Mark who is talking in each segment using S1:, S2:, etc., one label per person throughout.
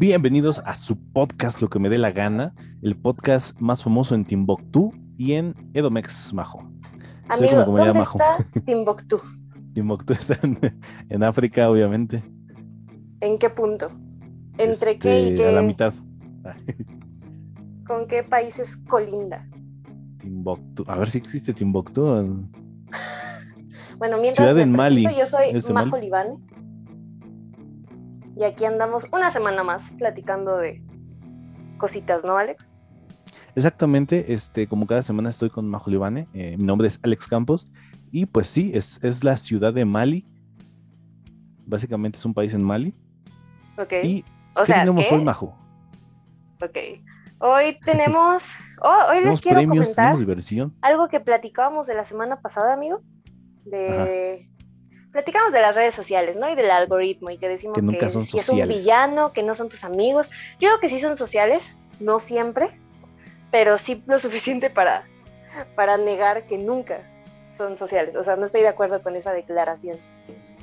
S1: Bienvenidos a su podcast Lo que me dé la gana, el podcast más famoso en Timbuktu y en Edomex Majo.
S2: Amigo, ¿dónde
S1: Majo.
S2: está Timbuktu?
S1: Timbuktu está en, en África, obviamente.
S2: ¿En qué punto? ¿Entre qué y
S1: Este,
S2: qué?
S1: A la mitad.
S2: ¿Con qué países colinda?
S1: Timbuktu. A ver si existe Timbuktu.
S2: Bueno, mientras
S1: Ciudad
S2: me
S1: en Mali.
S2: yo soy
S1: ¿Es de
S2: Majo? Libane. Y aquí andamos una semana más platicando de cositas, ¿no, Alex?
S1: Exactamente, este, como cada semana estoy con Majo Libane. eh, mi nombre es Alex Campos. Y pues sí, es, es la ciudad de Mali. Básicamente es un país en Mali.
S2: Ok.
S1: ¿Y
S2: o
S1: qué
S2: sea,
S1: tenemos
S2: ¿qué?
S1: hoy, Majo?
S2: Ok. Hoy tenemos... oh, hoy les quiero
S1: premios,
S2: comentar algo que platicábamos de la semana pasada, amigo. De... Platicamos de las redes sociales, ¿no? Y del algoritmo y que decimos
S1: Que nunca son
S2: si es un
S1: sociales.
S2: villano, que no son tus amigos. Yo creo que sí son sociales, no siempre, pero sí lo suficiente para, para negar que nunca son sociales. O sea, no estoy de acuerdo con esa declaración.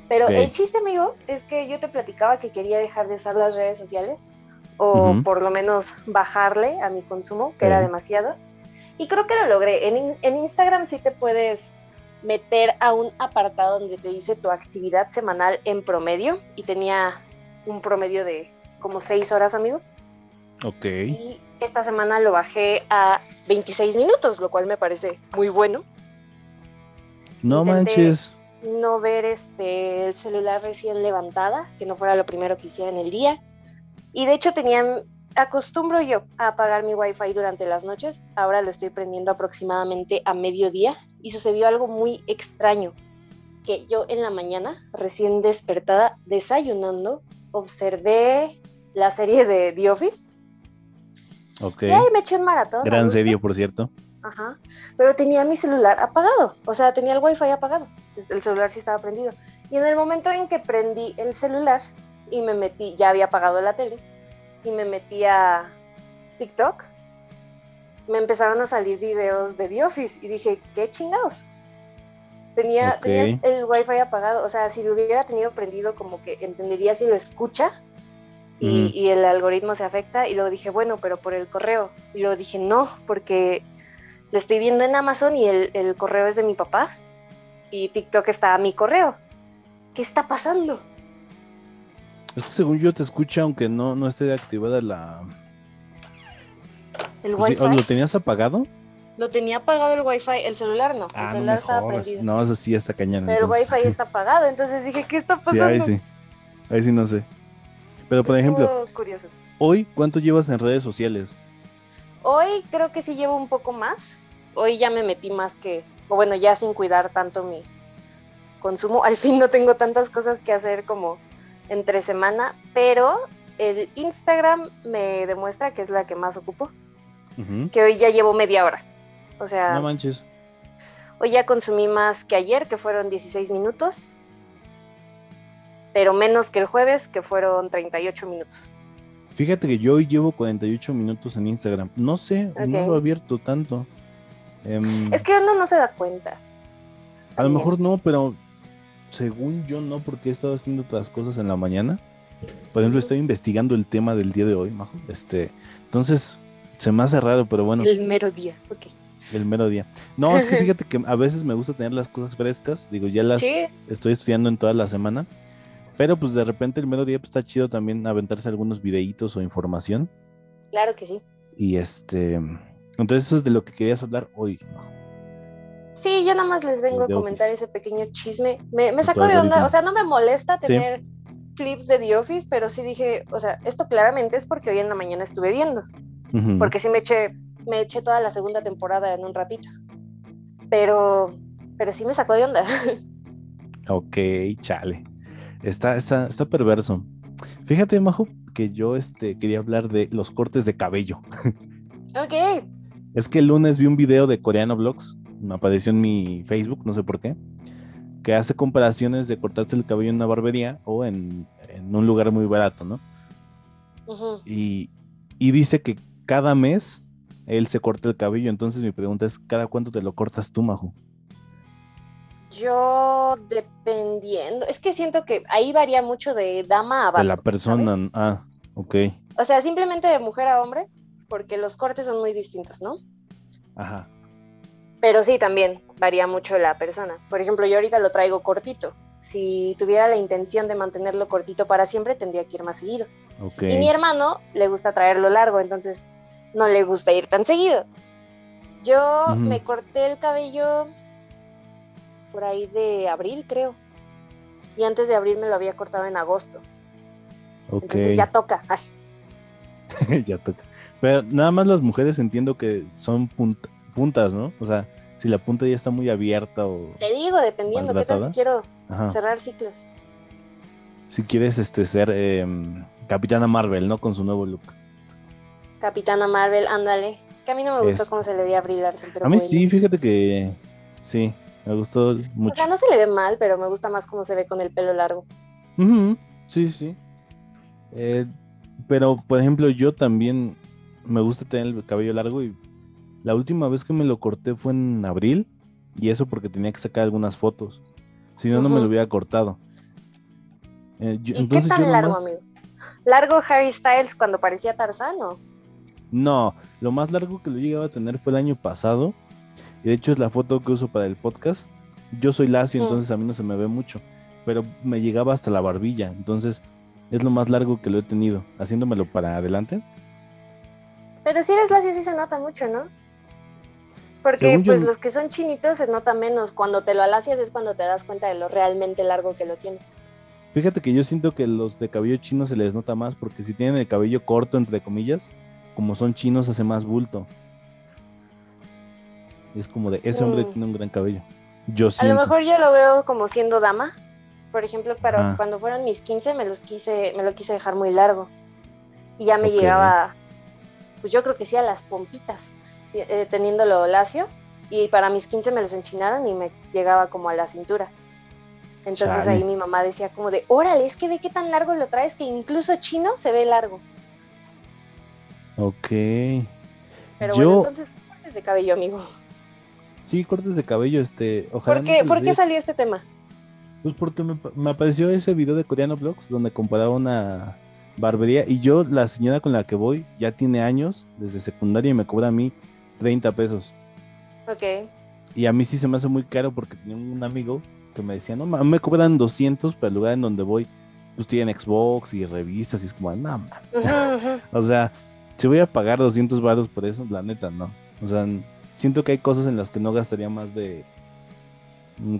S2: Pero el chiste, amigo, es que yo te platicaba que quería dejar de usar las redes sociales o por lo menos bajarle a mi consumo, que era demasiado. Y creo que lo logré. En, en Instagram sí te puedes meter a un apartado donde te dice tu actividad semanal en promedio y tenía un promedio de como 6 horas, amigo.
S1: Ok.
S2: Y esta semana lo bajé a 26 minutos, lo cual me parece muy bueno.
S1: No
S2: Intenté-
S1: manches.
S2: No ver este el celular recién levantada, que no fuera lo primero que hiciera en el día. Y de hecho tenían acostumbro yo a apagar mi wifi durante las noches. Ahora lo estoy prendiendo aproximadamente a mediodía y sucedió algo muy extraño. Que yo en la mañana, recién despertada, desayunando, observé la serie de The Office
S1: Ok.
S2: y ahí me eché un maratón.
S1: Gran serie, por cierto.
S2: Ajá. Pero tenía mi celular apagado. O sea, tenía el wifi apagado. El celular sí estaba prendido. Y en el momento en que prendí el celular y me metí, ya había apagado la tele, y me metí a TikTok, me empezaron a salir videos de The Office. Y dije, ¿qué chingados? Tenía,
S1: Ok.
S2: tenía el wifi apagado. O sea, si lo hubiera tenido prendido, como que entendería si lo escucha. Y el algoritmo se afecta y luego dije, bueno, pero por el correo. Y luego dije, no, porque lo estoy viendo en Amazon y el, el correo es de mi papá y TikTok está a mi correo. ¿Qué está pasando?
S1: Es que según yo te escucha, aunque no, no esté activada la.
S2: ¿El
S1: Pues sí,
S2: wifi?
S1: ¿Lo tenías apagado?
S2: Lo tenía apagado el wifi, el celular no.
S1: Ah,
S2: el
S1: no
S2: celular
S1: me
S2: estaba
S1: jodas.
S2: prendido.
S1: No, eso sí está cañón.
S2: pero el
S1: entonces.
S2: wifi está apagado, entonces dije, ¿qué está
S1: Sí,
S2: pasando?
S1: ahí sí. Ahí sí no sé. Pero por ejemplo,
S2: curioso.
S1: hoy, ¿cuánto llevas en redes sociales?
S2: Hoy creo que sí llevo un poco más. Hoy ya me metí más que, o bueno, ya sin cuidar tanto mi consumo. Al fin no tengo tantas cosas que hacer como entre semana, pero el Instagram me demuestra que es la que más ocupo, que hoy ya llevo media hora. O sea,
S1: No manches.
S2: hoy ya consumí más que ayer, que fueron 16 minutos, pero menos que el jueves, que fueron 38 minutos.
S1: Fíjate que yo hoy llevo 48 minutos en Instagram. No sé, no lo he abierto tanto. Em,
S2: Es que uno no se da cuenta.
S1: a lo mejor no, pero según yo no, porque he estado haciendo otras cosas en la mañana. Por ejemplo, estoy investigando el tema del día de hoy, Majo. Este, entonces, se me hace raro, pero bueno,
S2: El mero día, ok.
S1: el mero día. No, es que fíjate que a veces me gusta tener las cosas frescas. Digo, ya las
S2: Sí,
S1: estoy estudiando en toda la semana. Pero pues de repente el mero día pues, está chido también aventarse algunos videitos o información.
S2: claro que sí.
S1: Y este, entonces eso es de lo que querías hablar hoy. Majo.
S2: Sí, yo nada más les vengo a comentar
S1: Office.
S2: ese pequeño chisme. Me, me sacó de onda, o sea, no me molesta
S1: Sí.
S2: tener clips de The Office, pero sí dije, o sea, esto claramente es porque hoy en la mañana estuve viendo, porque sí me eché, me eché toda la segunda temporada en un ratito. Pero, pero sí me sacó de onda.
S1: Ok, chale. Está, está, está perverso. Fíjate, Majo, que yo este, quería hablar de los cortes de cabello.
S2: ok,
S1: Es que el lunes vi un video de Coreano Vlogs, me apareció en mi Facebook, no sé por qué, que hace comparaciones de cortarse el cabello en una barbería o en, en un lugar muy barato, ¿no? Y, y dice que cada mes él se corta el cabello, entonces mi pregunta es, ¿cada cuánto te lo cortas tú, Majo?
S2: yo dependiendo, es que siento que ahí varía mucho de dama a
S1: De
S2: vato,
S1: la persona,
S2: ¿sabes?
S1: ah, Ok.
S2: O sea, simplemente de mujer a hombre, porque los cortes son muy distintos, ¿no?
S1: Ajá.
S2: Pero sí, también varía mucho la persona. Por ejemplo, yo ahorita lo traigo cortito. Si tuviera la intención de mantenerlo cortito para siempre, tendría que ir más seguido. Y mi hermano le gusta traerlo largo, entonces no le gusta ir tan seguido. Yo me corté el cabello por ahí de abril, creo. Y antes de abril me lo había cortado en agosto. Entonces ya toca.
S1: Ya toca. Pero nada más las mujeres entiendo que son punt- puntas, ¿no? O sea, si la punta ya está muy abierta o...
S2: te digo, dependiendo, ¿qué tal si quiero
S1: Ajá.
S2: cerrar ciclos?
S1: Si quieres este ser em, Capitana Marvel, ¿no? Con su nuevo look.
S2: Capitana Marvel, ándale. Que a mí no me gustó
S1: Es-
S2: cómo se le veía a Brie Larson, pero
S1: A mí
S2: bueno.
S1: sí, fíjate que sí, me gustó
S2: O
S1: mucho.
S2: sea, no se le ve mal, pero me gusta más cómo se ve con el pelo largo.
S1: Sí, sí. Eh, pero, por ejemplo, yo también me gusta tener el cabello largo y la última vez que me lo corté fue en abril y eso porque tenía que sacar algunas fotos. Si no, no me lo hubiera cortado. Eh, yo-
S2: ¿Y
S1: entonces
S2: qué
S1: yo
S2: tan largo, amigo? ¿Largo Harry Styles cuando parecía Tarzán o?
S1: No, lo más largo que lo llegaba a tener fue el año pasado. Y de hecho es la foto que uso para el podcast. Yo soy lacio,
S2: Mm.
S1: entonces a mí no se me ve mucho. Pero me llegaba hasta la barbilla. Entonces es lo más largo que lo he tenido. Haciéndomelo para adelante.
S2: Pero si eres lacio sí se nota mucho, ¿no? Porque
S1: Según yo-
S2: pues los que son chinitos se nota menos. Cuando te lo alacias es cuando te das cuenta de lo realmente largo que lo tienes.
S1: Fíjate que yo siento que los de cabello chino se les nota más porque si tienen el cabello corto, entre comillas, como son chinos, hace más bulto. Es como de, ese hombre
S2: Mm.
S1: tiene un gran cabello. Yo
S2: A lo mejor yo lo veo como siendo dama. Por ejemplo, para
S1: Ajá.
S2: cuando fueron mis 15 me los quise, me lo quise dejar muy largo. Y ya me llegaba, pues yo creo que sí a las pompitas, eh, teniéndolo lacio. Y para mis 15 me los enchinaron y me llegaba como a la cintura. Entonces
S1: Chale.
S2: ahí mi mamá decía como de, órale, es que ve qué tan largo lo traes que incluso chino se ve largo.
S1: Ok.
S2: Pero
S1: Yo-
S2: bueno, entonces, ¿qué cortes de cabello, amigo?
S1: Sí, cortes de cabello, este. Ojalá
S2: ¿Por qué,
S1: se les
S2: ¿por qué
S1: dé-
S2: salió este tema?
S1: Pues porque me, me apareció ese video de Coreano Vlogs donde comparaba una barbería y yo, la señora con la que voy, ya tiene años desde secundaria y me cobra a mí 30 pesos.
S2: Ok.
S1: Y a mí sí se me hace muy caro porque tenía un amigo que me decía, no, me cobran 200, pero el lugar en donde voy, pues tienen Xbox y revistas y es como, no, ma".
S2: Ujú, ujú.
S1: o sea, si voy a pagar 200 baros por eso, la neta, no. O sea, siento que hay cosas en las que no gastaría más de...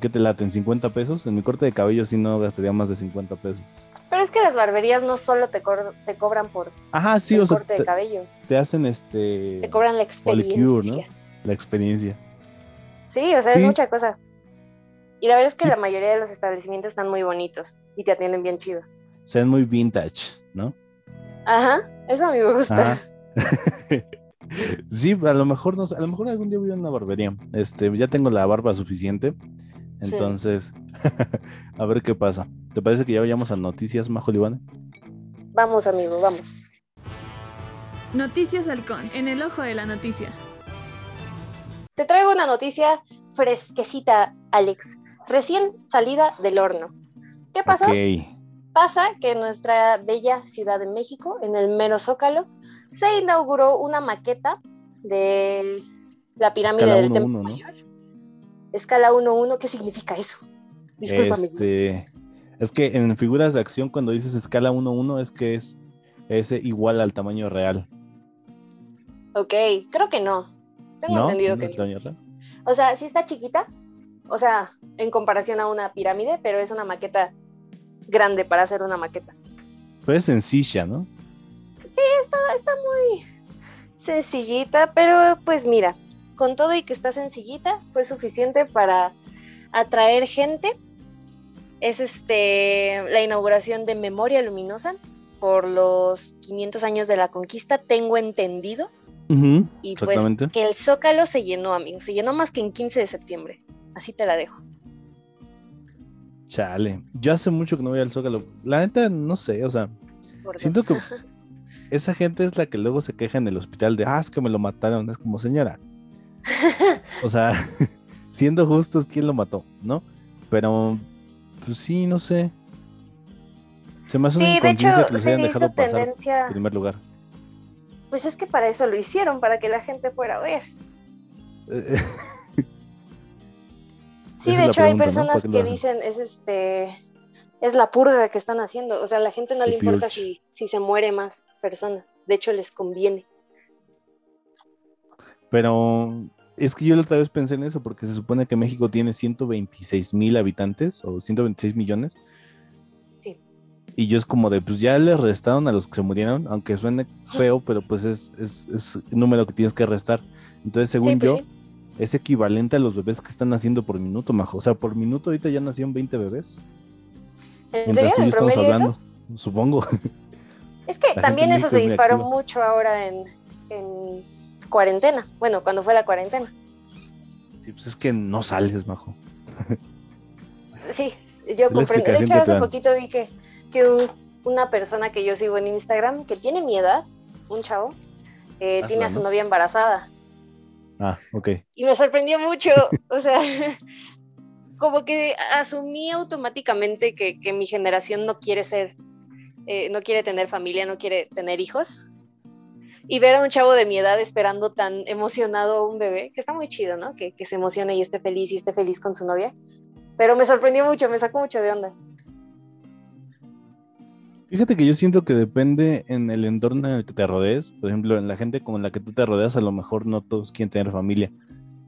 S1: ¿Qué te laten? ¿50 pesos? En mi corte de cabello sí no gastaría más de 50 pesos.
S2: Pero es que las barberías no solo te, te cobran por
S1: Ajá, sí,
S2: el
S1: o sea,
S2: corte
S1: te,
S2: de cabello,
S1: te hacen este
S2: te cobran la experiencia.
S1: Policure, ¿no? la experiencia.
S2: Sí, o sea, es mucha cosa. Y la verdad es que
S1: Sí.
S2: la mayoría de los establecimientos están muy bonitos y te atienden bien chido.
S1: Se ven muy vintage, ¿no?
S2: Ajá, eso a mí me gusta.
S1: Sí, a lo mejor no a lo mejor algún día voy a una barbería. Este, ya tengo la barba suficiente. Entonces, a ver qué pasa. ¿Te parece que ya vayamos a noticias, Majo Libana?
S2: Vamos, amigo, vamos.
S3: Noticias Halcón, en el ojo de la noticia.
S2: Te traigo una noticia fresquecita, Alex, recién salida del horno. ¿Qué pasó? Pasa que en nuestra bella Ciudad de México, en el mero Zócalo, se inauguró una maqueta de la pirámide
S1: Escala
S2: del
S1: 1-1,
S2: Templo
S1: ¿no?
S2: Mayor. Escala 1-1, ¿qué significa eso? Discúlpame.
S1: Este, es que en figuras de acción, cuando dices escala 1-1, es que es, es igual al tamaño real.
S2: Ok, creo que no. Tengo
S1: ¿No?
S2: entendido
S1: ¿No
S2: que no.
S1: real?
S2: O sea, sí está chiquita, o sea, en comparación a una pirámide, pero es una maqueta grande para hacer una maqueta.
S1: Pero es sencilla, ¿no?
S2: Está, está muy sencillita, pero pues mira, con todo y que está sencillita, fue suficiente para atraer gente. Es este la inauguración de Memoria Luminosa por los 500 años de la conquista, tengo entendido. Y pues que el Zócalo se llenó, amigos, se llenó más que en 15 de septiembre. Así te la dejo.
S1: Chale. Yo hace mucho que no voy al Zócalo. La neta, no sé, o sea,
S2: por
S1: siento que esa gente es la que luego se queja en el hospital de, ah, es que me lo mataron. Es como, señora. O sea, siendo justos, ¿quién lo mató? ¿No? Pero, pues sí, no sé. Se me hace una
S2: Sí, de
S1: inconsciencia
S2: hecho,
S1: que los
S2: se
S1: hayan dejado pasar
S2: tendencia.
S1: en primer lugar.
S2: Pues es que para eso lo hicieron, para que la gente fuera a ver.
S1: Eh,
S2: Sí, de hecho hay personas
S1: ¿Para qué lo
S2: que dicen es este es la purga que están haciendo. O sea, a la gente no
S1: The
S2: le importa si, si se muere más personas. De hecho, les conviene.
S1: Pero es que yo la otra vez pensé en eso, porque se supone que México tiene 126 mil habitantes o 126 millones.
S2: Sí.
S1: Y yo es como de, pues ya le restaron a los que se murieron, aunque suene feo, pero pues es, es, es número que tienes que restar. Entonces, según
S2: Sí, pues
S1: yo,
S2: sí.
S1: es equivalente a los bebés que están naciendo por minuto, majo. O sea, por minuto ahorita ya nacieron 20 bebés.
S2: ¿En
S1: Mientras
S2: serio?
S1: tú y yo
S2: ¿En
S1: estamos hablando,
S2: eso?
S1: supongo.
S2: Es que también eso se disparó
S1: activa.
S2: mucho ahora en, en cuarentena. Bueno, cuando fue la cuarentena.
S1: Sí, pues es que no sales, majo.
S2: Sí, yo comprendo. De hecho, hace poquito vi que, que un- una persona que yo sigo en Instagram, que tiene mi edad, un chavo, eh,
S1: Ah,
S2: tiene a su novia embarazada.
S1: Ah, ok.
S2: Y me sorprendió mucho, o sea, como que asumí automáticamente que, que mi generación no quiere ser, eh, no quiere tener familia, no quiere tener hijos. Y ver a un chavo de mi edad esperando tan emocionado a un bebé, que está muy chido, ¿no? Que, que se emocione y esté feliz y esté feliz con su novia. Pero me sorprendió mucho, me sacó mucho de onda.
S1: Fíjate que yo siento que depende en el entorno en el que te rodees. Por ejemplo, en la gente con la que tú te rodeas, a lo mejor no todos quieren tener familia.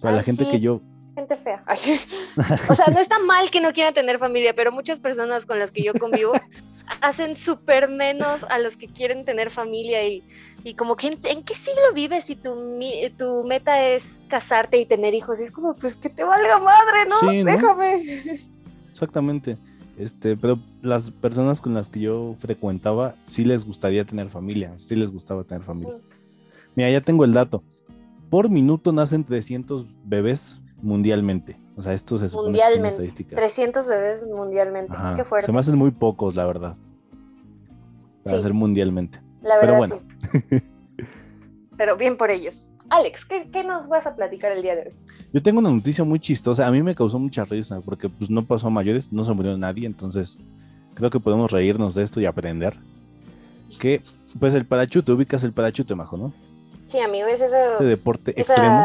S1: Para la
S2: Ay,
S1: gente
S2: sí.
S1: que yo.
S2: Gente fea. O sea, no está mal que no quieran tener familia, pero muchas personas con las que yo convivo hacen súper menos a los que quieren tener familia y, y como que en, ¿en qué siglo vives si tu, mi- tu meta es casarte y tener hijos? Y es como, pues que te valga madre, ¿no?
S1: Sí, ¿no?
S2: Déjame.
S1: Exactamente. Este, pero las personas con las que yo frecuentaba, sí les gustaría tener familia. Sí les gustaba tener familia. Mira, ya tengo el dato. Por minuto nacen 300 bebés mundialmente. O sea, esto se supone que son
S2: Mundialmente.
S1: estadísticas.
S2: 300 bebés mundialmente.
S1: Ajá.
S2: Qué fuerte.
S1: Se me hacen muy pocos, la verdad. Para
S2: Sí.
S1: ser mundialmente.
S2: La
S1: pero
S2: verdad,
S1: bueno.
S2: sí. Pero bien por ellos. Alex, ¿qué, qué nos vas a platicar el día de hoy?
S1: Yo tengo una noticia muy chistosa. A mí me causó mucha risa porque pues no pasó a mayores, no se murió nadie, entonces creo que podemos reírnos de esto y aprender. Que pues el parachute, ubicas el parachute, majo, ¿no?
S2: Sí, amigo, es eso,
S1: Este deporte extremo.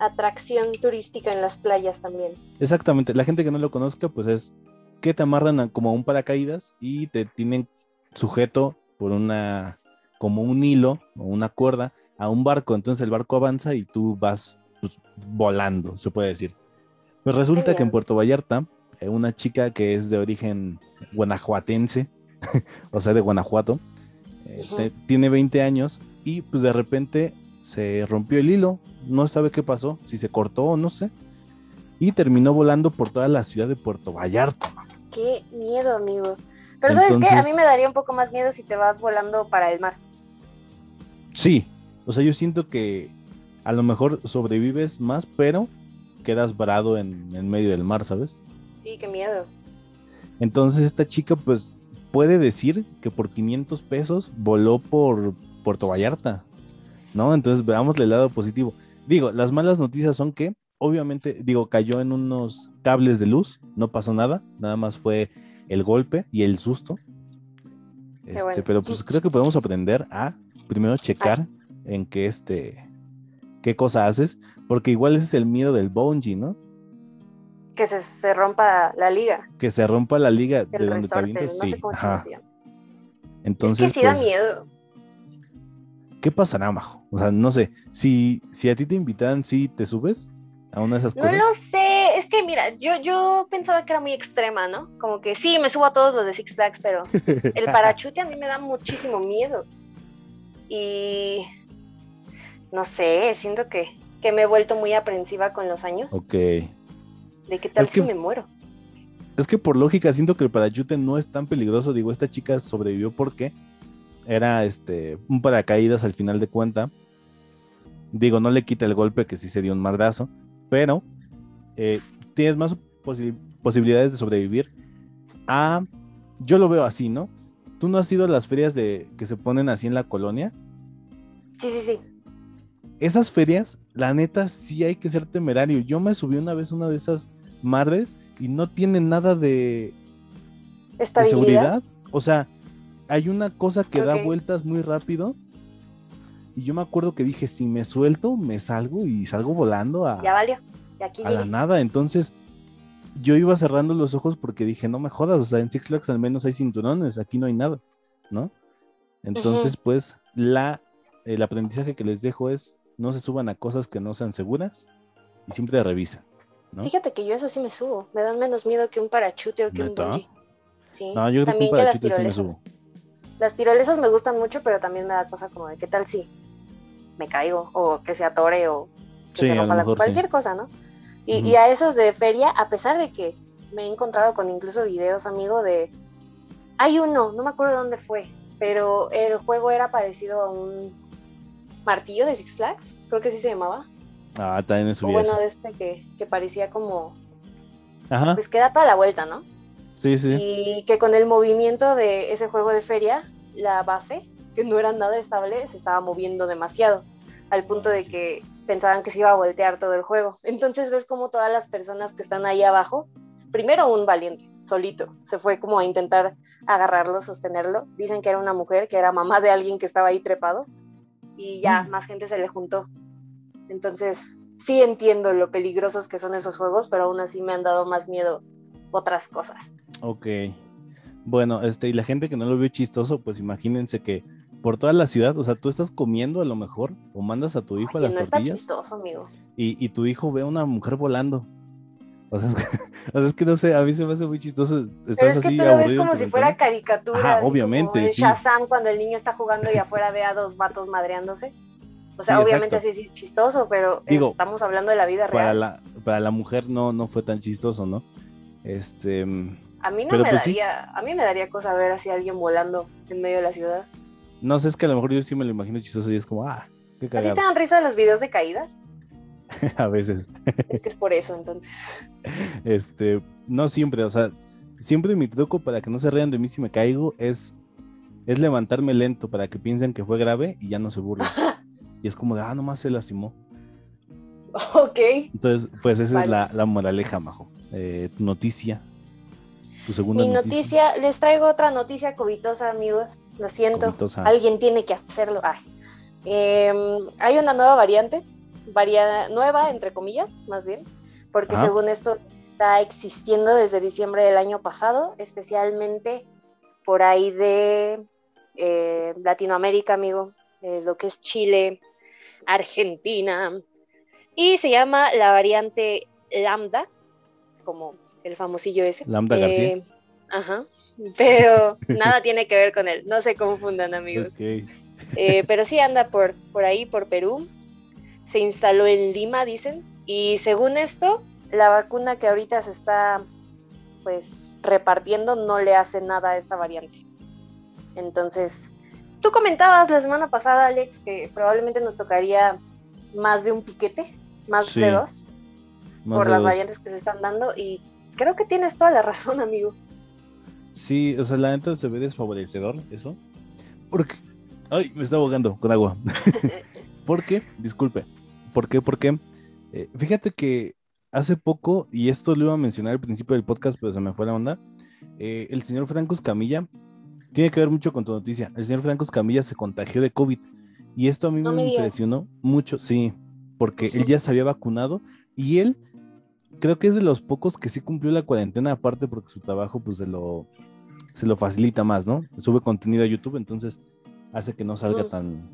S2: Atracción turística en las playas también.
S1: Exactamente. La gente que no lo conozca, pues es que te amarran a- como a un paracaídas y te tienen sujeto por una como un hilo o una cuerda a un barco. Entonces el barco avanza y tú vas pues, volando, se puede decir. Pues resulta que en. Puerto Vallarta, eh, una chica que es de origen guanajuatense, o sea, de Guanajuato, eh, tiene 20 años y pues de repente se rompió el hilo, no sabe qué pasó, si se cortó o no sé, y terminó volando por toda la ciudad de Puerto Vallarta.
S2: Qué miedo, amigo. Pero ¿sabes qué? A mí me daría un poco más miedo si te vas volando para el mar.
S1: Sí, o sea, yo siento que a lo mejor sobrevives más, pero quedas varado en, en medio del mar, ¿sabes?
S2: Sí, qué miedo.
S1: Entonces esta chica pues puede decir que por 500 pesos voló por Puerto Vallarta, ¿no? Entonces veamos el lado positivo. Digo, las malas noticias son que obviamente, digo, cayó en unos cables de luz, no pasó nada, nada más fue el golpe y el susto. Este,
S2: bueno.
S1: Pero pues creo que podemos aprender a primero checar en qué este qué cosa haces, porque igual ese es el miedo del bungee, ¿no?
S2: Que se, se rompa la liga,
S1: Que se rompa la liga de donde te
S2: resorte,
S1: avientas,
S2: no
S1: sí.
S2: sé cómo
S1: ajá.
S2: chingados se llama.
S1: Entonces,
S2: es que sí da
S1: pues,
S2: miedo.
S1: ¿Qué pasará, Majo? O sea, no sé, si, si a ti te invitaran, ¿sí te subes a una de esas
S2: No
S1: cosas?
S2: lo sé, es que mira, yo, yo pensaba que era muy extrema, ¿no? Como que sí, me subo a todos los de Six Flags, pero el parachute a mí me da muchísimo miedo. Y no sé, siento que, que me he vuelto muy aprensiva con los años.
S1: Ok.
S2: De qué tal
S1: Es que-
S2: si me muero.
S1: Es que por lógica siento que el parachute no es tan peligroso. Digo, esta chica sobrevivió porque era este un paracaídas al final de cuenta. Digo, no le quita el golpe que sí se dio un madrazo, pero eh, tienes más posi- posibilidades de sobrevivir. A, yo lo veo así, ¿no? ¿Tú no has ido a las ferias de que se ponen así en la colonia?
S2: Sí, sí, sí.
S1: esas ferias, la neta, sí hay que ser temerario. Yo me subí una vez a una de esas madres y no tiene nada de, de seguridad. O sea, hay una cosa que da vueltas muy rápido. Y yo me acuerdo que dije, si me suelto, me salgo y salgo volando a,
S2: Ya valió. Y aquí
S1: a la nada. Entonces, yo iba cerrando los ojos porque dije, no me jodas, o sea, en Six Flags al menos hay cinturones, aquí no hay nada, ¿no? Entonces, pues, la, el aprendizaje que les dejo es, no se suban a cosas que no sean seguras y siempre revisen, ¿no?
S2: Fíjate que yo eso sí me subo. Me dan menos miedo que un parachute o que un bungee. Sí.
S1: No, yo creo que un
S2: que las
S1: parachute sí me subo.
S2: Las tirolesas me gustan mucho, pero también me da cosa como de qué tal si me caigo o que se atore o que
S1: Sí,
S2: se rompa la
S1: sí.
S2: cualquier cosa, ¿no? Y, y a esos de feria, a pesar de que me he encontrado con incluso videos, amigo, de... Hay uno, no me acuerdo dónde fue, pero el juego era parecido a un martillo de Six Flags, creo que así se llamaba.
S1: Ah, también a
S2: bueno, de este que, que parecía como...
S1: Ajá,
S2: Pues que da toda la vuelta, ¿no?
S1: Sí, sí.
S2: Y que con el movimiento de ese juego de feria, la base, que no era nada estable, se estaba moviendo demasiado, al punto de que pensaban que se iba a voltear todo el juego. Entonces ves como todas las personas que están ahí abajo, primero un valiente, solito, se fue como a intentar agarrarlo, sostenerlo. Dicen que era una mujer, que era mamá de alguien que estaba ahí trepado, y ya
S1: Mm.
S2: más gente se le juntó. Entonces, sí entiendo lo peligrosos que son esos juegos, pero aún así me han dado más miedo otras cosas.
S1: Ok. Bueno, este, y la gente que no lo vio chistoso, pues imagínense que por toda la ciudad, o sea, tú estás comiendo a lo mejor, o mandas a tu hijo a las
S2: no está
S1: tortillas,
S2: chistoso, amigo.
S1: y, y tu hijo ve a una mujer volando. O sea, es que, o sea, es que no sé, a mí se me hace muy chistoso. Estás
S2: Pero es que
S1: así
S2: tú lo ves como si fuera caricatura.
S1: Ajá,
S2: así como
S1: obviamente,
S2: en
S1: sí.
S2: Shazam cuando el niño está jugando y afuera ve a dos vatos madreándose. O sea,
S1: Sí,
S2: obviamente
S1: exacto.
S2: así sí es chistoso, pero
S1: Digo,
S2: estamos hablando de la vida
S1: Para
S2: real.
S1: la, para la mujer no, no fue tan chistoso, ¿no? Este, mm,
S2: A mí no me
S1: pues sí.
S2: daría, a mí me daría cosa ver así a alguien volando en medio de la ciudad.
S1: no sé, es que a lo mejor yo sí me lo imagino chistoso y es como, ah, qué
S2: ¿A ti
S1: cagado.
S2: te dan risa los videos de caídas?
S1: a veces.
S2: Es que es por eso, entonces.
S1: Este, no siempre, o sea, siempre mi truco para que no se rían de mí si me caigo es, es levantarme lento para que piensen que fue grave y ya no se burlen. Y es como de, ah, nomás se lastimó.
S2: ok.
S1: Entonces, pues esa
S2: Vale.
S1: es la, la moraleja, Majo. Eh, tu noticia. Tu segunda
S2: Mi noticia, les traigo otra noticia covitosa, amigos. Lo siento.
S1: Covitosa.
S2: Alguien tiene que hacerlo. Ay. Em, hay una nueva variante, varia- nueva entre comillas, más bien, porque
S1: Ajá.
S2: según esto está existiendo desde diciembre del año pasado, especialmente por ahí de eh, Latinoamérica, amigo, eh, lo que es Chile, Argentina, y se llama la variante Lambda, como el famosillo ese.
S1: Lambda García.
S2: Eh, Ajá, pero nada tiene que ver con él, no se confundan amigos. Eh, pero sí anda por, por ahí, por Perú. Se instaló en Lima, dicen. Y según esto, la vacuna que ahorita se está pues repartiendo no le hace nada a esta variante. Entonces, tú comentabas la semana pasada, Alex, que probablemente nos tocaría más de un piquete, más
S1: Sí,
S2: de dos,
S1: Más
S2: por las variantes que se están dando. Y creo que tienes toda la razón, amigo.
S1: Sí, o sea, la neta se ve desfavorecedor eso. Porque. Ay, me está ahogando con agua. ¿Por qué? Disculpe. ¿Por qué? Porque eh, fíjate que hace poco, y esto lo iba a mencionar al principio del podcast, pero se me fue la onda. eh, el señor Franco Escamilla tiene que ver mucho con tu noticia. El señor Franco Escamilla se contagió de COVID. Y esto a mí
S2: No
S1: me,
S2: me
S1: impresionó mucho, sí, porque él ya se había vacunado y él creo que es de los pocos que sí cumplió la cuarentena, aparte porque su trabajo pues se lo, se lo facilita más, ¿no? Sube contenido a YouTube, entonces hace que no salga
S2: Ujú.
S1: tan,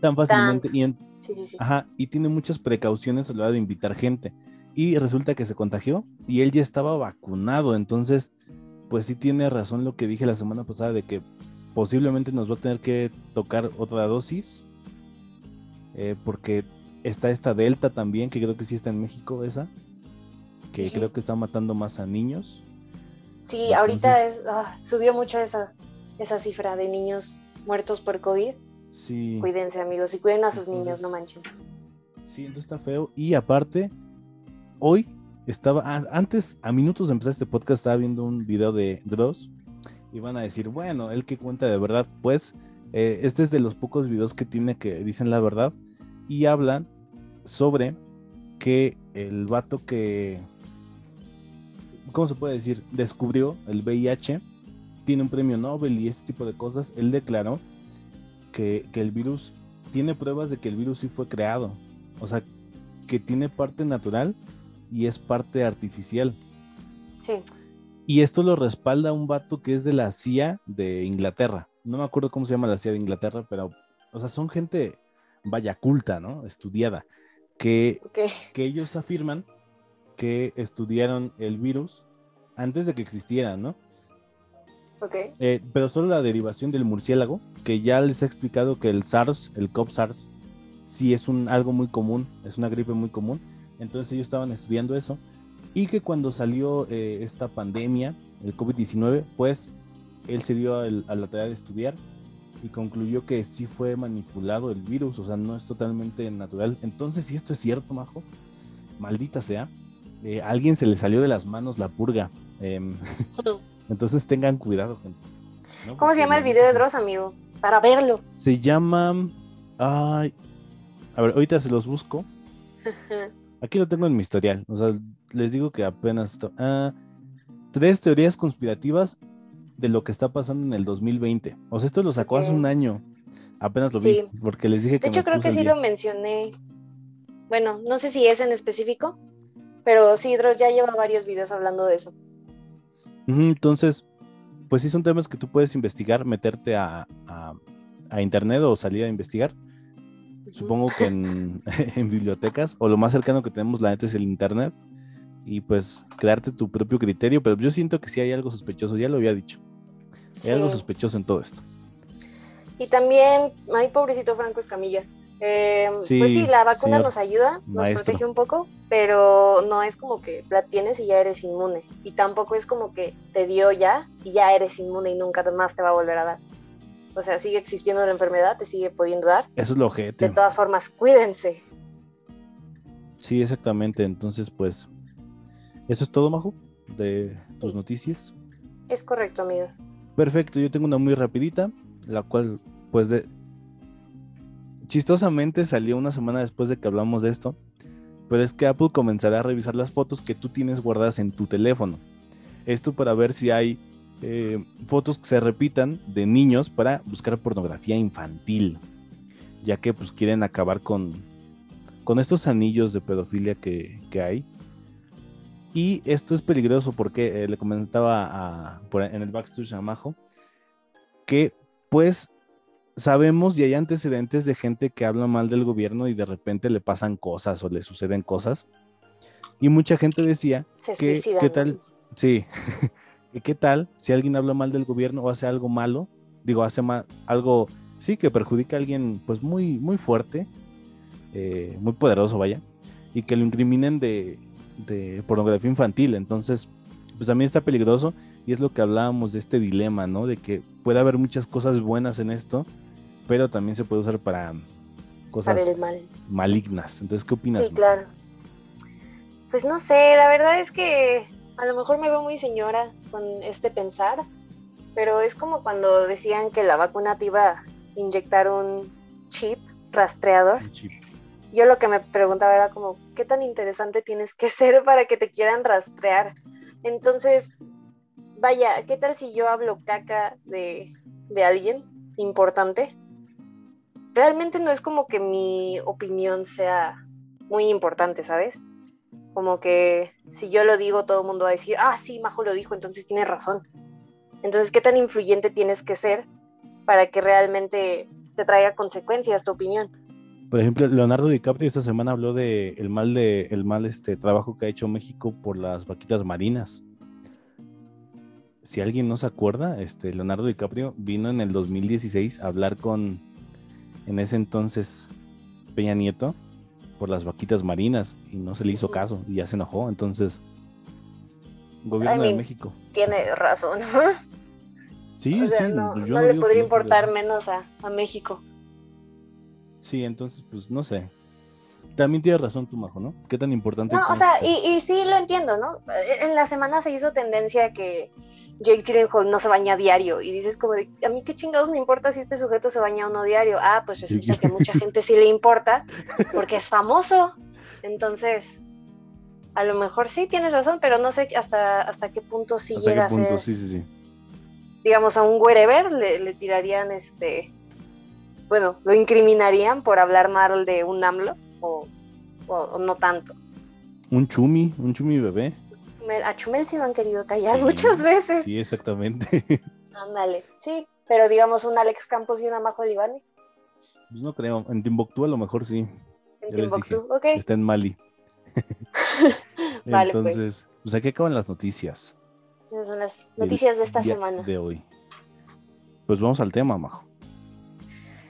S1: tan fácilmente. Y, en-
S2: Sí, sí, sí.
S1: ajá, y tiene muchas precauciones a la hora de invitar gente. Y resulta que se contagió y él ya estaba vacunado, entonces pues sí tiene razón lo que dije la semana pasada de que posiblemente nos va a tener que tocar otra dosis. eh, porque está esta Delta también, que creo que sí está en México esa. Que creo que está matando más a niños.
S2: Sí, ahorita es, ah, subió mucho esa, esa cifra de niños muertos por COVID.
S1: Sí.
S2: Cuídense, amigos, y cuiden a sus
S1: Entonces-
S2: niños, no manchen.
S1: Sí, entonces está feo. Y aparte, hoy estaba, antes, a minutos de empezar este podcast, estaba viendo un video de Dross. Y van a decir, bueno, él que cuenta de verdad. Pues, eh, este es de los pocos videos que tiene que dicen la verdad. Y hablan sobre que el vato que, ¿cómo se puede decir? Descubrió el VIH. tiene un premio Nobel y este tipo de cosas, él declaró que, que el virus tiene pruebas de que el virus sí fue creado. O sea, que tiene parte natural y es parte artificial.
S2: Sí.
S1: Y esto lo respalda un vato que es de la CIA de Inglaterra. No me acuerdo cómo se llama la CIA de Inglaterra, pero, o sea, son gente, vaya, culta, ¿no? Estudiada. Que, que ellos afirman que estudiaron el virus antes de que existiera, ¿no?
S2: Ok.
S1: Eh, pero solo la derivación del murciélago, que ya les he explicado que el SARS, el COP SARS, sí es un, algo muy común, es una gripe muy común. Entonces ellos estaban estudiando eso. Y que cuando salió eh, esta pandemia, el COVID-19, pues él se dio al- a la tarea de estudiar y concluyó que sí fue manipulado el virus, o sea, no es totalmente natural. Entonces, si esto es cierto, Majo, maldita sea, eh, a alguien se le salió de las manos la purga. Em, entonces tengan cuidado, gente. ¿no?
S2: ¿Cómo se llama el video de Dross, amigo? Para verlo.
S1: Se llama. Ay. A ver, ahorita se los busco. Aquí lo tengo en mi historial. O sea, les digo que apenas. ah, tres teorías conspirativas de lo que está pasando en el 2020. O sea, esto lo sacó hace un año. Apenas lo
S2: Sí.
S1: vi. Porque les dije que.
S2: De hecho,
S1: me
S2: creo que sí
S1: día.
S2: lo mencioné. Bueno, no sé si es en específico, pero sí, Dross ya lleva varios videos hablando de eso.
S1: Entonces, pues sí son temas que tú puedes investigar, meterte a, a- a internet o salir a investigar. Supongo que en, en bibliotecas o lo más cercano que tenemos la neta es el internet y pues crearte tu propio criterio, pero yo siento que sí hay algo sospechoso, ya lo había dicho, hay algo sospechoso en todo esto.
S2: Y también, ay, pobrecito Franco Escamilla. Eh,
S1: Sí,
S2: pues sí, la vacuna nos ayuda, nos
S1: maestro.
S2: protege un poco, pero no es como que la tienes y ya eres inmune. Y tampoco es como que te dio ya y ya eres inmune y nunca más te va a volver a dar. O sea, sigue existiendo la enfermedad, te sigue pudiendo dar.
S1: Eso es lo
S2: De
S1: ojete.
S2: todas formas, cuídense.
S1: Sí, exactamente. Entonces, pues, eso es todo, Majo, de tus
S2: Sí.
S1: noticias.
S2: Es correcto, amigo.
S1: Perfecto, yo tengo una muy rapidita, la cual, pues, de... chistosamente salió una semana después de que hablamos de esto, pero es que Apple comenzará a revisar las fotos que tú tienes guardadas en tu teléfono. Esto para ver si hay eh, fotos que se repitan de niños para buscar pornografía infantil, ya que pues quieren acabar con, con estos anillos de pedofilia que, que hay. Y esto es peligroso porque eh, le comentaba a- en el backstage a Majo que pues sabemos y hay antecedentes de gente que habla mal del gobierno y de repente le pasan cosas o le suceden cosas. Y mucha gente decía
S2: Se
S1: ¿Qué- tal? Sí. ¿Y qué tal si alguien habla mal del gobierno o hace algo malo? Digo, hace ma- algo, sí, que perjudica a alguien pues muy, muy fuerte, eh, muy poderoso, vaya, y que lo incriminen de, de pornografía infantil. Entonces, pues también está peligroso y es lo que hablábamos de este dilema, ¿no? De que puede haber muchas cosas buenas en esto, pero también se puede usar para cosas
S2: Para el mal.
S1: malignas. Entonces, ¿qué opinas?
S2: Sí, claro. Pues no sé, la verdad es que a lo mejor me veo muy señora con este pensar, pero es como cuando decían que la vacuna te iba a inyectar un chip rastreador.
S1: Un chip.
S2: Yo lo que me preguntaba era como, ¿qué tan interesante tienes que ser para que te quieran rastrear? Entonces, vaya, ¿qué tal si yo hablo caca de, de alguien importante? Realmente no es como que mi opinión sea muy importante, ¿sabes? Como que si yo lo digo, todo el mundo va a decir, ah, sí, Majo lo dijo, entonces tiene razón. Entonces, ¿qué tan influyente tienes que ser para que realmente te traiga consecuencias tu opinión?
S1: Por ejemplo, Leonardo DiCaprio esta semana habló de el mal de el mal este trabajo que ha hecho México por las vaquitas marinas. Si alguien no se acuerda, este Leonardo DiCaprio vino en el 2016 a hablar con en ese entonces Peña Nieto por las vaquitas marinas y no se le hizo caso y ya se enojó. Entonces, gobierno
S2: I
S1: de México.
S2: Tiene razón.
S1: Sí,
S2: o sea,
S1: sí,
S2: no,
S1: yo
S2: no le podría importar menos a, a México.
S1: Sí, entonces, pues no sé. También tienes razón tú, Majo, ¿no? ¿Qué tan importante
S2: No, o sea, y sí lo entiendo, ¿no? En la semana se hizo tendencia que Jake Gyllenhaal no se baña diario y dices como de, a mí qué chingados me importa si este sujeto se baña o no diario. Ah, pues resulta que a mucha gente sí le importa porque es famoso. Entonces, a lo mejor sí tienes razón, pero no sé hasta hasta qué punto sí
S1: ¿Hasta
S2: llega
S1: qué
S2: a
S1: punto?
S2: ser
S1: Sí, sí, sí.
S2: digamos, a un wherever le, le tirarían este, bueno, lo incriminarían por hablar mal de un AMLO o, o- o no tanto.
S1: Un chumi, un chumi bebé.
S2: A Chumel sí lo han querido callar
S1: Sí,
S2: muchas veces.
S1: Sí, exactamente.
S2: Ándale, sí, pero digamos un Alex Campos y una Majo Libani
S1: Pues no creo. En Timbuktu a lo mejor sí.
S2: en
S1: Ya.
S2: Timbuktu, ok.
S1: Está en Mali.
S2: Vale, pues.
S1: Entonces, pues aquí acaban las noticias.
S2: Esas son las noticias de esta
S1: día
S2: semana.
S1: De hoy. Pues vamos al tema, Majo.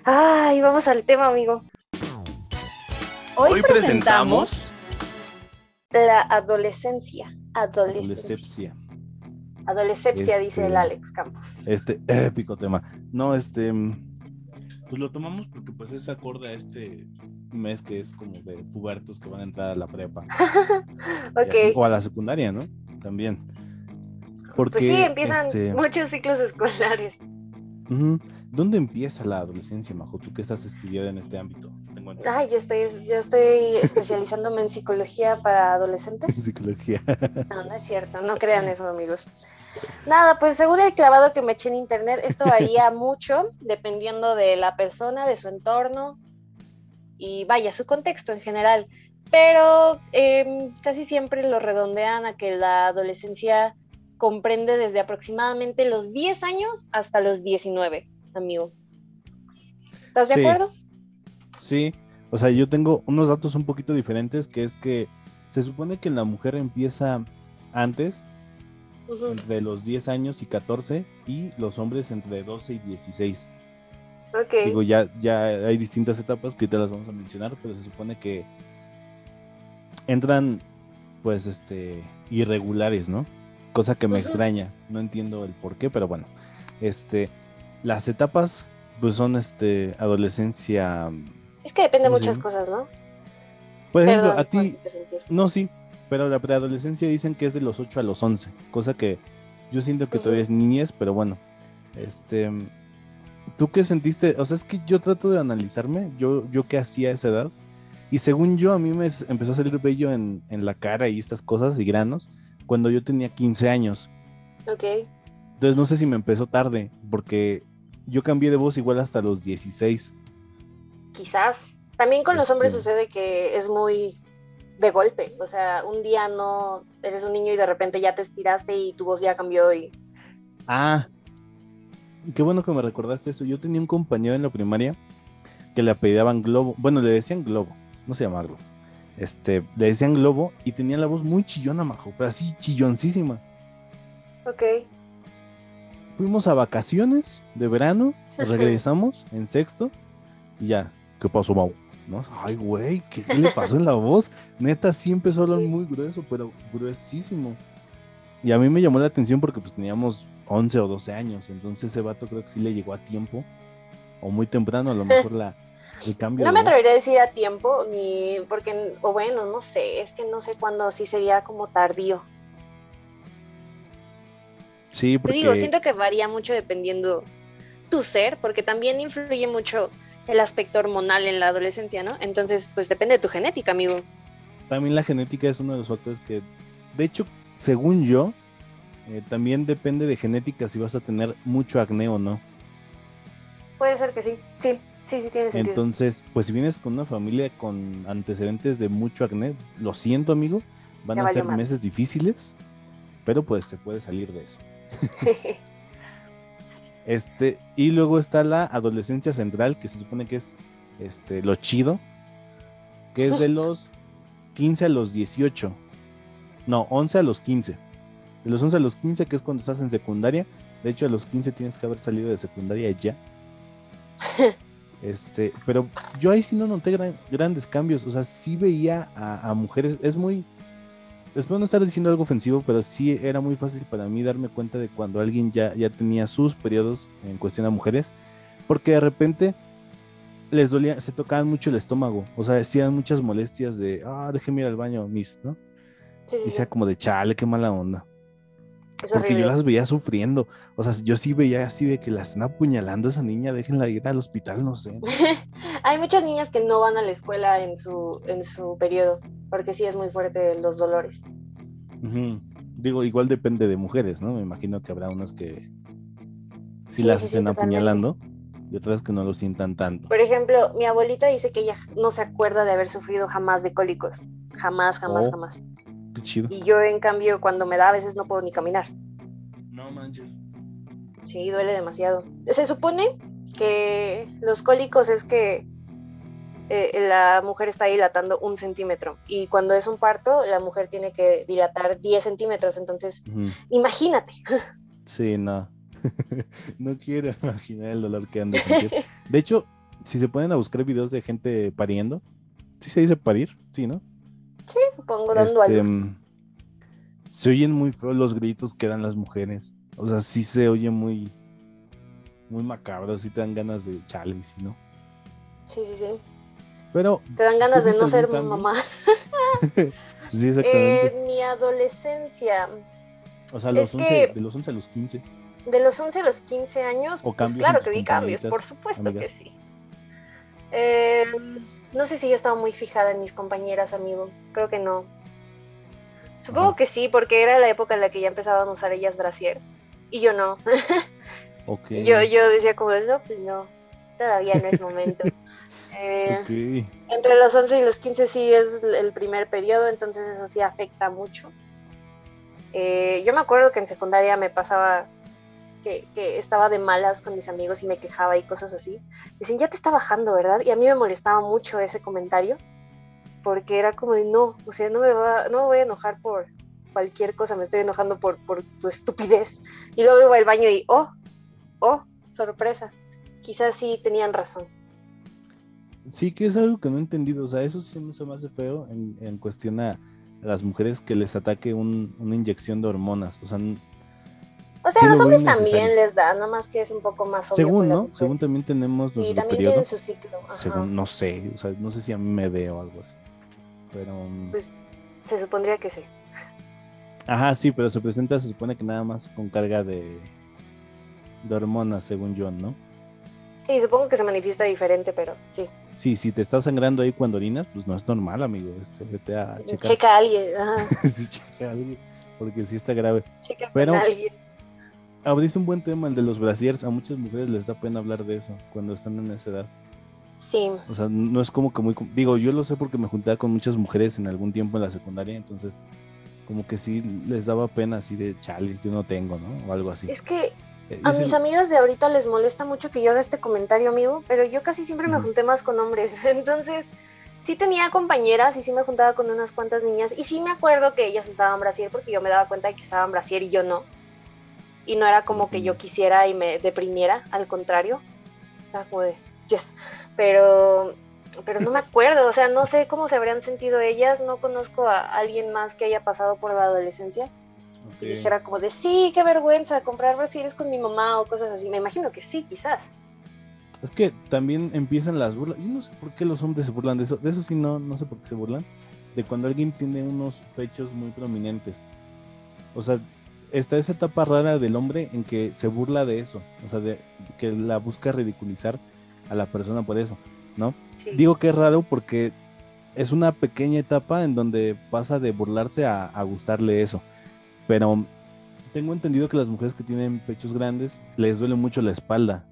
S2: Ay, vamos al tema, amigo.
S4: Hoy presentamos
S2: la adolescencia. Adolescencia.
S1: Adolescencia.
S2: Dice el
S1: Este-
S2: Alex Campos.
S1: Este épico tema. No, este. mm, Pues lo tomamos porque pues es acorde a este mes que es como de pubertos que van a entrar a la prepa. y así,
S2: ok.
S1: o a la secundaria, ¿no? También. Porque,
S2: Pues sí, empiezan
S1: este,
S2: muchos ciclos escolares.
S1: ¿Dónde empieza la adolescencia, Majo? Tú que estás estudiada en este ámbito. Entendido.
S2: Ay, yo estoy, yo estoy especializándome en psicología para adolescentes.
S1: Psicología.
S2: No, no es cierto, no crean eso, amigos. Nada, pues según el clavado que me eché en internet, esto varía mucho dependiendo de la persona, de su entorno y vaya, su contexto en general. Pero em, casi siempre lo redondean a que la adolescencia comprende desde aproximadamente los 10 años hasta los 19, amigo. ¿Estás de acuerdo?
S1: Sí, o sea, yo tengo unos datos un poquito diferentes, que es que se supone que la mujer empieza antes, entre los 10 años y 14, y los hombres entre 12 y 16.
S2: Ok.
S1: Digo, ya, ya hay distintas etapas que ahorita las vamos a mencionar, pero se supone que entran, pues, este, irregulares, ¿no? Cosa que me extraña, no entiendo el por qué, pero bueno, este, las etapas, pues son, este, adolescencia,
S2: Es que depende de
S1: ¿cómo se
S2: muchas cosas, ¿no?
S1: por ejemplo,
S2: Perdón
S1: a ti, no, sí, pero la preadolescencia dicen que es de los 8 a los 11, cosa que yo siento que todavía es niñez, pero bueno, este, ¿tú qué sentiste? O sea, es que yo trato de analizarme, yo, yo qué hacía a esa edad, y según yo, a mí me empezó a salir vello en, en la cara y estas cosas y granos cuando yo tenía 15 años.
S2: Ok.
S1: Entonces no sé si me empezó tarde, porque yo cambié de voz igual hasta los 16.
S2: Quizás. También con los hombres
S1: Este-
S2: sucede que es muy de golpe. O sea, un día no eres un niño y de repente ya te estiraste y tu voz ya cambió y.
S1: Ah, qué bueno que me recordaste eso. Yo tenía un compañero en la primaria que le apellidaban Globo. Bueno, le decían Globo, no se llamaba Globo. Este, le decían Globo y tenía la voz muy chillona, majo, pero así chilloncísima.
S2: Ok.
S1: Fuimos a vacaciones de verano, regresamos en sexto y ya, ¿qué pasó, Mau? ¿No? Ay, güey, ¿qué, qué le pasó en la voz? Neta, sí empezó a hablar muy grueso, pero gruesísimo. Y a mí me llamó la atención porque pues teníamos 11 o 12 años, entonces ese vato creo que sí le llegó a tiempo, o muy temprano a lo mejor la, el cambio.
S2: No me atrevería a decir a tiempo, ni porque, o bueno, no sé, es que no sé cuándo sí sería como tardío.
S1: Sí,
S2: Te
S1: porque
S2: digo, siento que varía mucho dependiendo tu ser, porque también influye mucho el aspecto hormonal en la adolescencia, ¿no? Entonces, pues depende de tu genética, amigo.
S1: también la genética es uno de los factores que, de hecho, según yo, eh, también depende de genética si vas a tener mucho acné o no.
S2: Puede ser que sí, sí, sí, sí tiene sentido.
S1: Entonces, pues si vienes con una familia con antecedentes de mucho acné, lo siento, amigo, van
S2: Ya
S1: a ser meses difíciles, pero pues se puede salir de eso. Este, y luego está la adolescencia central, que se supone que es este, lo chido, que es de los 15 a los 18. No, 11 a los 15. De los 11 a los 15, que es cuando estás en secundaria. De hecho, a los 15 tienes que haber salido de secundaria ya. Este, pero yo ahí sí no noté gran- grandes cambios. O sea, sí veía a, a mujeres. Es muy. Espero no estar diciendo algo ofensivo, pero sí era muy fácil para mí darme cuenta de cuando alguien ya, ya tenía sus periodos en cuestión a mujeres. Porque de repente les dolía, se tocaban mucho el estómago. O sea, hacían muchas molestias de, ah, déjeme ir al baño, mis, ¿no?
S2: Sí, sí,
S1: Y sea como de chale, qué mala onda.
S2: Es
S1: Porque
S2: horrible.
S1: yo las veía sufriendo. O sea, yo sí veía así de que la están apuñalando a esa niña, déjenla ir al hospital, no sé.
S2: Hay muchas niñas que no van a la escuela en su, en su periodo, porque sí es muy fuerte los dolores.
S1: Digo, igual depende de mujeres, ¿no? Me imagino que habrá unas que, si las estén apuñalando y otras que no lo sientan tanto.
S2: Por ejemplo, mi abuelita dice que ella no se acuerda de haber sufrido jamás de cólicos. Jamás, jamás, oh, jamás.
S1: Qué chido.
S2: Y yo, en cambio, cuando me da, a veces no puedo ni caminar.
S1: No manches.
S2: Sí, duele demasiado. Se supone que los cólicos es que eh, la mujer está dilatando un centímetro y cuando es un parto la mujer tiene que dilatar 10 centímetros, entonces imagínate.
S1: Sí, no. no quiero imaginar el dolor que han de sentir. De hecho, si se ponen a buscar videos de gente pariendo, ¿sí se dice parir? Sí, ¿no?
S2: Sí, supongo, dando este, mm,
S1: Se oyen muy feos los gritos que dan las mujeres. O sea, sí se oye muy, muy macabro, sí te dan ganas de chale, ¿sí, no?
S2: Sí, sí, sí.
S1: Pero.
S2: Te dan ganas de no ser mi mamá.
S1: sí, exactamente.
S2: En mi adolescencia.
S1: O sea, los 11, de los 11 a los 15
S2: de los 11 a los 15 años, pues claro que vi cambios, por supuesto que sí. Eh, no sé si yo estaba muy fijada en mis compañeras, amigo. Creo que no. Supongo que sí, porque era la época en la que ya empezaban a usar ellas brasier. Y yo no. yo, yo decía como, no, pues no, todavía no es momento. Eh, entre los 11 y los 15 sí es el primer periodo, entonces eso sí afecta mucho. Eh, yo me acuerdo que en secundaria me pasaba que, estaba de malas con mis amigos y me quejaba y cosas así, dicen, ya te está bajando, ¿verdad? Y a mí me molestaba mucho ese comentario, porque era como de, no, o sea, no me, va, no me voy a enojar por cualquier cosa, me estoy enojando por, por tu estupidez. Y luego iba al baño y, oh, oh, sorpresa, quizás sí tenían razón.
S1: Sí, que es algo que no he entendido, o sea, eso sí me hace feo en, en cuestión a las mujeres que les ataque una inyección de hormonas, o sea,
S2: o sea, a los hombres también les da, nomás que es un poco más obvio
S1: Según, ¿no? Según también tenemos
S2: Y también tienen su ciclo.
S1: Según, no sé, o sea, no sé si a mí me veo algo así. Pero...
S2: Mm, pues se supondría que sí.
S1: Ajá, sí, pero se presenta, se supone que nada más con carga de, de hormonas, según John, ¿no?
S2: Sí, supongo que se manifiesta diferente, pero sí.
S1: Sí, si te estás sangrando ahí cuando orinas, pues no es normal, amigo. Este, vete a checar.
S2: Checa a alguien. Ajá.
S1: sí, checa a alguien, porque sí está grave. Checa pero, a alguien abriste un buen tema, el de los brasiers. A muchas mujeres les da pena hablar de eso cuando están en esa edad.
S2: Sí.
S1: O sea, no es como que muy... Digo, yo lo sé porque me juntaba con muchas mujeres en algún tiempo en la secundaria, entonces como que sí les daba pena así de chale, yo no tengo, ¿no? O algo así.
S2: Es que eh, a mis amigas de ahorita les molesta mucho que yo haga este comentario, amigo, pero yo casi siempre me junté más con hombres, entonces sí tenía compañeras y sí me juntaba con unas cuantas niñas y sí me acuerdo que ellas usaban brasier porque yo me daba cuenta de que usaban brasier y yo no y no era como que yo quisiera y me deprimiera, al contrario. O sea, pues, yes. Pero, pero no me acuerdo, o sea, no sé cómo se habrían sentido ellas, no conozco a alguien más que haya pasado por la adolescencia. Y dijera como de, sí, qué vergüenza, comprar brasiles con mi mamá o cosas así. Me imagino que sí, quizás.
S1: Es que también empiezan las burlas. Yo no sé por qué los hombres se burlan de eso. De eso sí no, no sé por qué se burlan. De cuando alguien tiene unos pechos muy prominentes. O sea, está esa etapa rara del hombre en que se burla de eso, o sea, de que la busca ridiculizar a la persona por eso, ¿no? Digo que es raro porque es una pequeña etapa en donde pasa de burlarse a, gustarle eso, pero tengo entendido que las mujeres que tienen pechos grandes les duele mucho la espalda.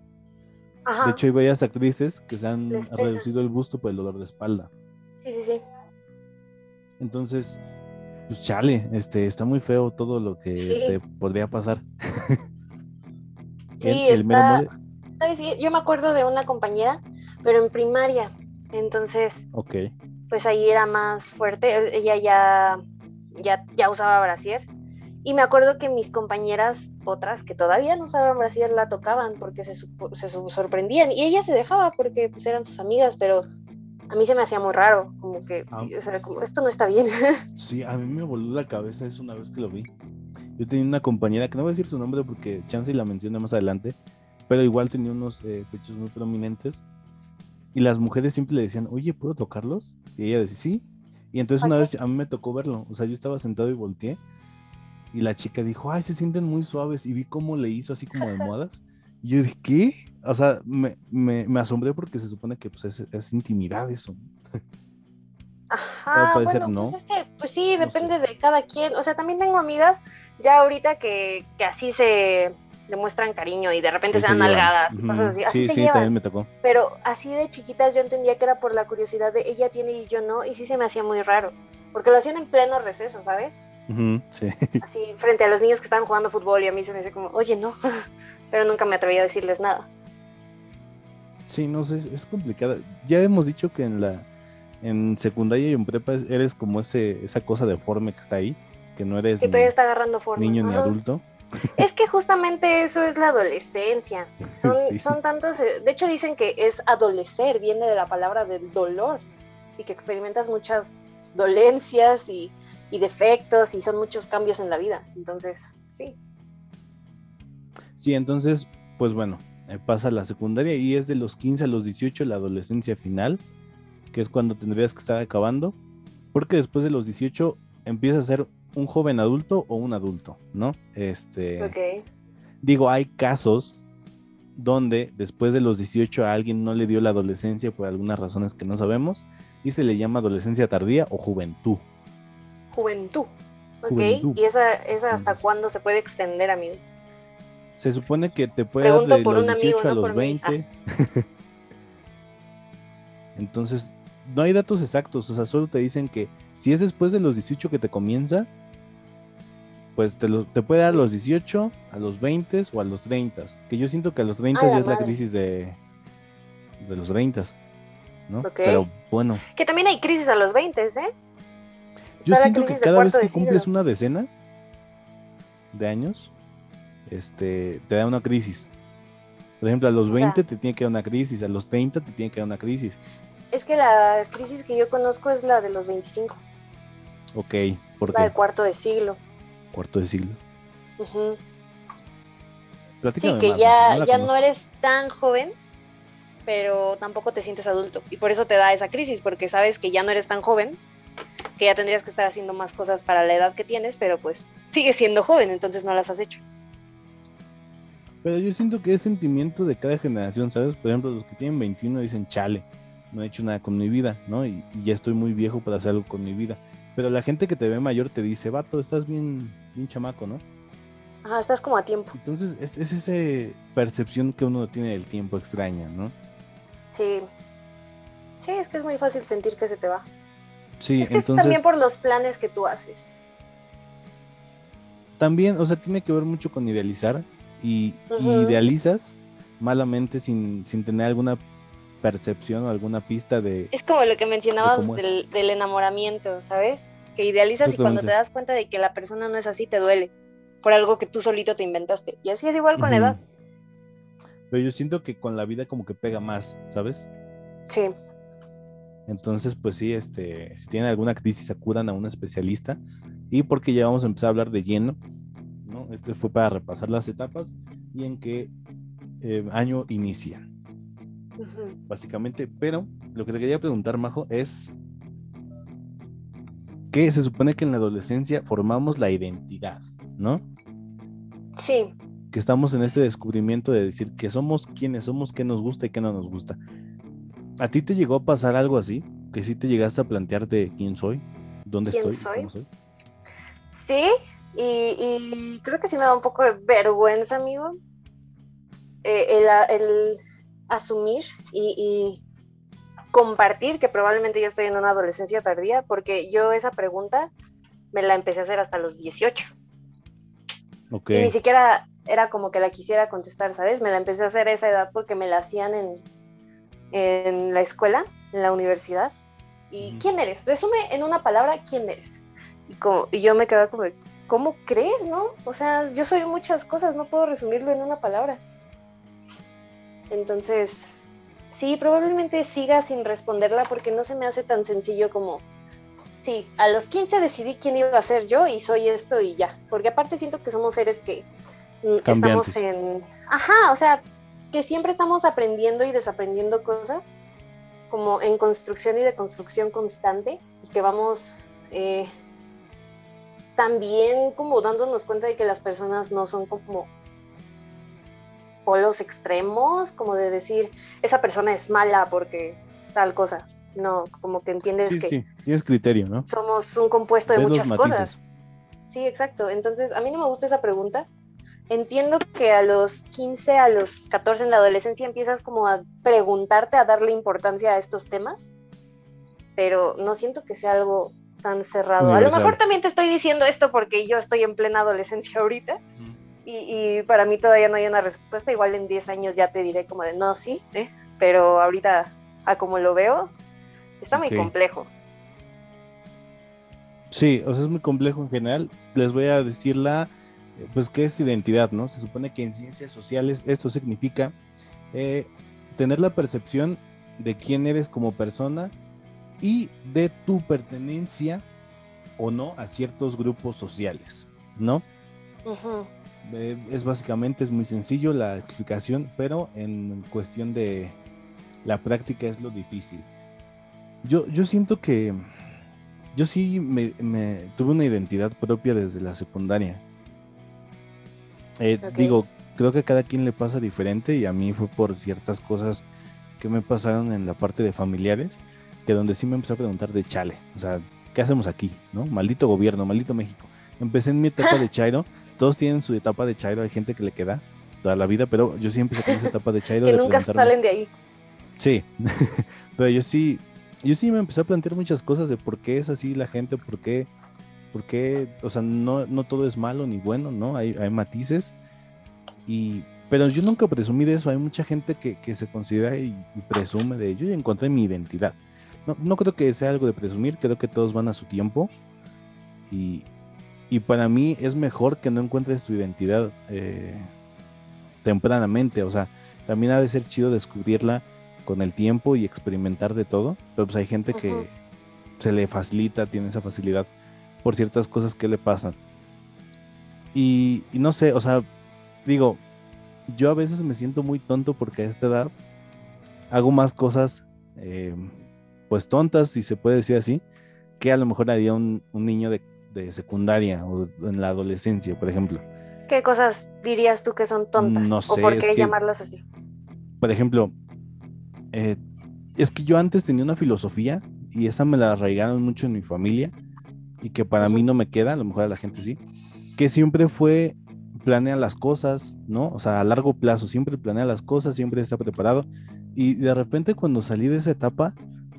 S1: De hecho, hay varias actrices que se han reducido el busto por el dolor de espalda.
S2: Sí, sí, sí.
S1: Entonces, pues chale, este, está muy feo todo lo que te podría pasar.
S2: sí, está, ¿sabes? Yo me acuerdo de una compañera, pero en primaria, entonces,
S1: ok.
S2: pues ahí era más fuerte, e, ella ya, ya, ya usaba brasier, y me acuerdo que mis compañeras, otras que todavía no usaban brasier, la tocaban porque se, se sorprendían, y ella se dejaba porque pues eran sus amigas, pero a mí se me hacía muy raro, como que, ah. o sea, como, esto no está bien.
S1: Sí, a mí me voló la cabeza eso una vez que lo vi. Yo tenía una compañera, que no voy a decir su nombre porque Chance la menciona más adelante, pero igual tenía unos eh, pechos muy prominentes. Y las mujeres siempre le decían, oye, ¿puedo tocarlos? Y ella decía, sí. Y entonces una vez a mí me tocó verlo. O sea, yo estaba sentado y volteé. Y la chica dijo, ay, se sienten muy suaves. Y vi cómo le hizo así como almohadas. Y yo dije, ¿qué? O sea, me, me, asombré porque se supone que pues, es, intimidad eso.
S2: Ajá, bueno, no. pues, es que, pues sí, depende de cada quien. O sea, también tengo amigas ya ahorita que, que así se, demuestran cariño y de repente se dan nalgadas, cosas así. Así
S1: sí,
S2: se
S1: sí,
S2: llevan.
S1: también me tocó.
S2: Pero así de chiquitas yo entendía que era por la curiosidad de ella tiene y yo no, y sí se me hacía muy raro. Porque lo hacían en pleno receso, ¿sabes?
S1: Sí.
S2: Así, frente a los niños que estaban jugando fútbol y a mí se me hacía como, oye, no. Pero nunca me atreví a decirles nada.
S1: Sí, no sé, es, es complicada. Ya hemos dicho que en la en secundaria y en prepa es- eres como ese esa cosa deforme que está ahí, que no eres
S2: Que
S1: ni
S2: todavía está agarrando forma.
S1: niño ni adulto.
S2: Es que justamente eso es la adolescencia. Son,
S1: Sí.
S2: son tantos. eh, De hecho, dicen que es adolecer, viene de la palabra del dolor y que experimentas muchas dolencias y, y defectos y son muchos cambios en la vida. Entonces, sí.
S1: Sí, entonces, pues bueno, eh, pasa la secundaria y es de los 15 a los 18 la adolescencia final, que es cuando tendrías que estar acabando, porque después de los 18 empiezas a ser un joven adulto o un adulto, ¿no? Este, digo, hay casos donde después de los 18 a alguien no le dio la adolescencia por algunas razones que no sabemos y se le llama adolescencia tardía o juventud.
S2: Juventud. Ok.
S1: Juventud.
S2: ¿Y esa, esa hasta
S1: Entonces-
S2: cuándo se puede extender, amigo?
S1: Se supone que te puede dar de los
S2: un amigo,
S1: 18 a
S2: no
S1: los
S2: por mí. Ah.
S1: 20. Entonces, no hay datos exactos, o sea, solo te dicen que si es después de los 18 que te comienza, pues te, lo- te puede dar a los 18, a los 20 o a los 30. Que yo siento que a los 30
S2: A la
S1: ya es la crisis de, de los 30, ¿no?
S2: Ok.
S1: Pero bueno,
S2: Que también hay crisis a los 20, ¿eh?
S1: yo
S2: Está
S1: siento que cada vez que cumples una decena de años, este, te da una crisis. Por ejemplo, a los
S2: O sea-
S1: 20 te tiene que dar una crisis, a los 30 te tiene que dar una crisis.
S2: Es que la crisis que yo conozco es la de los 25,
S1: Ok, ¿por
S2: la de
S1: qué?
S2: cuarto de siglo.
S1: Cuarto de siglo.
S2: Ujú. Sí,
S1: Platícame
S2: que
S1: más,
S2: ya,
S1: no
S2: ya no eres tan joven, pero tampoco te sientes adulto. Y por eso te da esa crisis, porque sabes que ya no eres tan joven, que ya tendrías que estar haciendo más cosas para la edad que tienes, pero pues sigues siendo joven, entonces no las has hecho.
S1: Pero yo siento que es sentimiento de cada generación, ¿sabes? Por ejemplo, los que tienen 21 dicen, chale, no he hecho nada con mi vida, ¿no? Y, y ya estoy muy viejo para hacer algo con mi vida. Pero la gente que te ve mayor te dice, vato, estás bien, bien chamaco, ¿no?
S2: Ajá, estás como a tiempo.
S1: Entonces es, es esa percepción que uno tiene del tiempo extraña, ¿no?
S2: Sí. Sí, es que es muy fácil sentir que se te va.
S1: Sí,
S2: es que es
S1: entonces
S2: también por los planes que tú haces.
S1: también, o sea, tiene que ver mucho con idealizar y, idealizas malamente sin, sin tener alguna percepción o alguna pista de...
S2: Es como lo que mencionabas del, del enamoramiento, ¿sabes? Que idealizas y cuando te das cuenta de que la persona no es así, te duele por algo que tú solito te inventaste. Y así es igual con la edad.
S1: Pero yo siento que con la vida como que pega más, ¿sabes?
S2: Sí.
S1: Entonces, pues sí, este, si tienen alguna crisis, acudan a un especialista. Y porque ya vamos a empezar a hablar de lleno, ¿no? Este fue para repasar las etapas y en qué eh, año inician,
S2: Ujú.
S1: básicamente. Pero lo que te quería preguntar, Majo, es que se supone que en la adolescencia formamos la identidad, ¿no?
S2: Sí.
S1: Que estamos en este descubrimiento de decir que somos quienes somos, qué nos gusta y qué no nos gusta. ¿A ti te llegó a pasar algo así? Que sí te llegaste a plantearte quién soy, dónde
S2: ¿Quién
S1: estoy,
S2: soy?
S1: cómo soy.
S2: Sí, y, y creo que sí me da un poco de vergüenza, amigo, eh, el, asumir y, y compartir que probablemente yo estoy en una adolescencia tardía, porque yo esa pregunta me la empecé a hacer hasta los 18.
S1: Ok.
S2: Y ni siquiera era como que la quisiera contestar, ¿sabes? Me la empecé a hacer a esa edad porque me la hacían en, en la escuela, en la universidad. ¿Y quién eres? Resume en una palabra quién eres. Y, como, y yo me quedaba como, ¿cómo crees, no? O sea, yo soy muchas cosas, no puedo resumirlo en una palabra. Entonces, sí, probablemente siga sin responderla porque no se me hace tan sencillo como, sí, a los 15 decidí quién iba a ser yo y soy esto y ya. Porque aparte siento que somos seres que mm, estamos en... Ajá, o sea, que siempre estamos aprendiendo y desaprendiendo cosas, como en construcción y deconstrucción constante, y que vamos eh, también como dándonos cuenta de que las personas no son como polos extremos, como de decir, esa persona es mala porque tal cosa. No, como que entiendes
S1: Sí,
S2: que
S1: sí, tienes criterio, ¿no?
S2: somos un compuesto de
S1: Ves
S2: muchas cosas. Sí, exacto. Entonces, a mí no me gusta esa pregunta. entiendo que a los 15, a los 14 en la adolescencia empiezas como a preguntarte, a darle importancia a estos temas, pero no siento que sea algo tan cerrado. A lo mejor también te estoy diciendo esto porque yo estoy en plena adolescencia ahorita y, para mí todavía no hay una respuesta. Igual en 10 años ya te diré como de no, sí, ¿eh? pero ahorita a como lo veo, está muy complejo.
S1: Sí, o sea, es muy complejo en general. Les voy a decir la, pues, ¿qué es identidad, no? Se supone que en ciencias sociales esto significa eh, tener la percepción de quién eres como persona y de tu pertenencia o no a ciertos grupos sociales, ¿no? Eh, es básicamente, es muy sencillo la explicación, pero en cuestión de la práctica es lo difícil. Yo, yo siento que yo sí me, tuve una identidad propia desde la secundaria. Eh, digo, creo que a cada quien le pasa diferente y a mí fue por ciertas cosas que me pasaron en la parte de familiares, que donde sí me empecé a preguntar de chale, o sea, ¿qué hacemos aquí? ¿No? Maldito gobierno, maldito México. Empecé en mi etapa de Chairo, todos tienen su etapa de Chairo, hay gente que le queda toda la vida, pero yo sí empecé con esa etapa de Chairo.
S2: que nunca salen de ahí.
S1: Sí, pero yo sí, yo sí me empecé a plantear muchas cosas de por qué es así la gente, por qué, por qué, o sea, no, no todo es malo ni bueno, ¿no? Hay, hay matices. Y, pero yo nunca presumí de eso. Hay mucha gente que, que se considera y, presume de ello y encontré mi identidad. No, no, creo que sea algo de presumir, creo que todos van a su tiempo. Y, y para mí es mejor que no encuentres tu identidad eh, tempranamente. O sea, también ha de ser chido descubrirla con el tiempo y experimentar de todo, pero pues hay gente que se le facilita, tiene esa facilidad por ciertas cosas que le pasan. Y, no sé, o sea, digo, yo a veces me siento muy tonto porque a esta edad hago más cosas, eh, pues tontas, si se puede decir así, que a lo mejor haría un, niño de, secundaria o en la adolescencia, por ejemplo.
S2: ¿Qué cosas dirías tú que son tontas?
S1: No sé.
S2: ¿O por qué llamarlas así?
S1: Por ejemplo, eh, es que yo antes tenía una filosofía y esa me la arraigaron mucho en mi familia y que para mí no me queda, a lo mejor a la gente sí, que siempre fue planea las cosas, ¿no? O sea, a largo plazo, siempre planea las cosas, siempre está preparado. Y de repente cuando salí de esa etapa,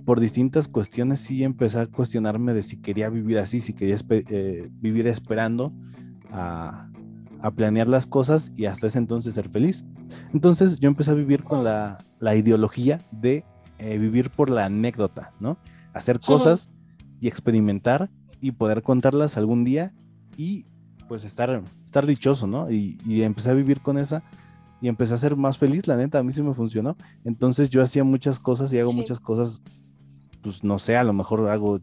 S1: por distintas cuestiones, sí empecé a cuestionarme de si quería vivir así, si quería eh, vivir esperando a, a planear las cosas y hasta ese entonces ser feliz. Entonces yo empecé a vivir con la, ideología de eh, vivir por la anécdota, ¿no? Hacer cosas y experimentar y poder contarlas algún día y pues estar, estar dichoso, ¿no? Y, empecé a vivir con esa y empecé a ser más feliz, la neta, a mí sí me funcionó. Entonces yo hacía muchas cosas y hago muchas cosas, pues no sé, a lo mejor hago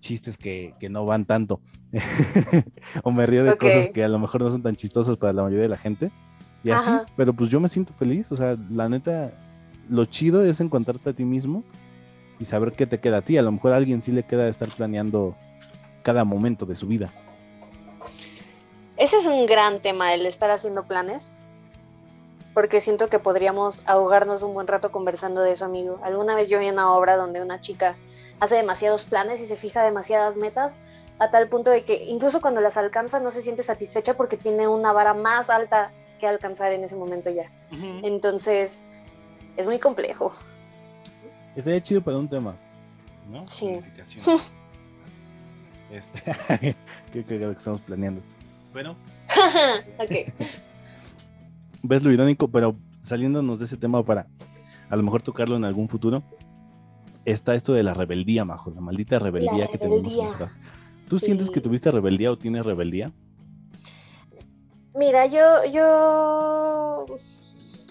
S1: chistes que, no van tanto. o me río de cosas que a lo mejor no son tan chistosas para la mayoría de la gente. Y así, pero pues yo me siento feliz. O sea, la neta, lo chido es encontrarte a ti mismo y saber qué te queda a ti. A lo mejor a alguien sí le queda estar planeando cada momento de su vida.
S2: Ese es un gran tema, el estar haciendo planes. Porque siento que podríamos ahogarnos un buen rato conversando de eso, amigo. Alguna vez yo vi una obra donde una chica hace demasiados planes y se fija demasiadas metas a tal punto de que incluso cuando las alcanza no se siente satisfecha porque tiene una vara más alta que alcanzar en ese momento ya. Entonces, es muy complejo.
S1: Estaría chido para un tema, ¿no?
S2: Sí.
S1: este, que, que, estamos planeando. Bueno.
S2: ok.
S1: Ves lo irónico, pero saliéndonos de ese tema para a lo mejor tocarlo en algún futuro está esto de la rebeldía, Majo, la maldita rebeldía, que tenemos. ¿Tú sientes que tuviste rebeldía o tienes rebeldía?
S2: Mira, yo, yo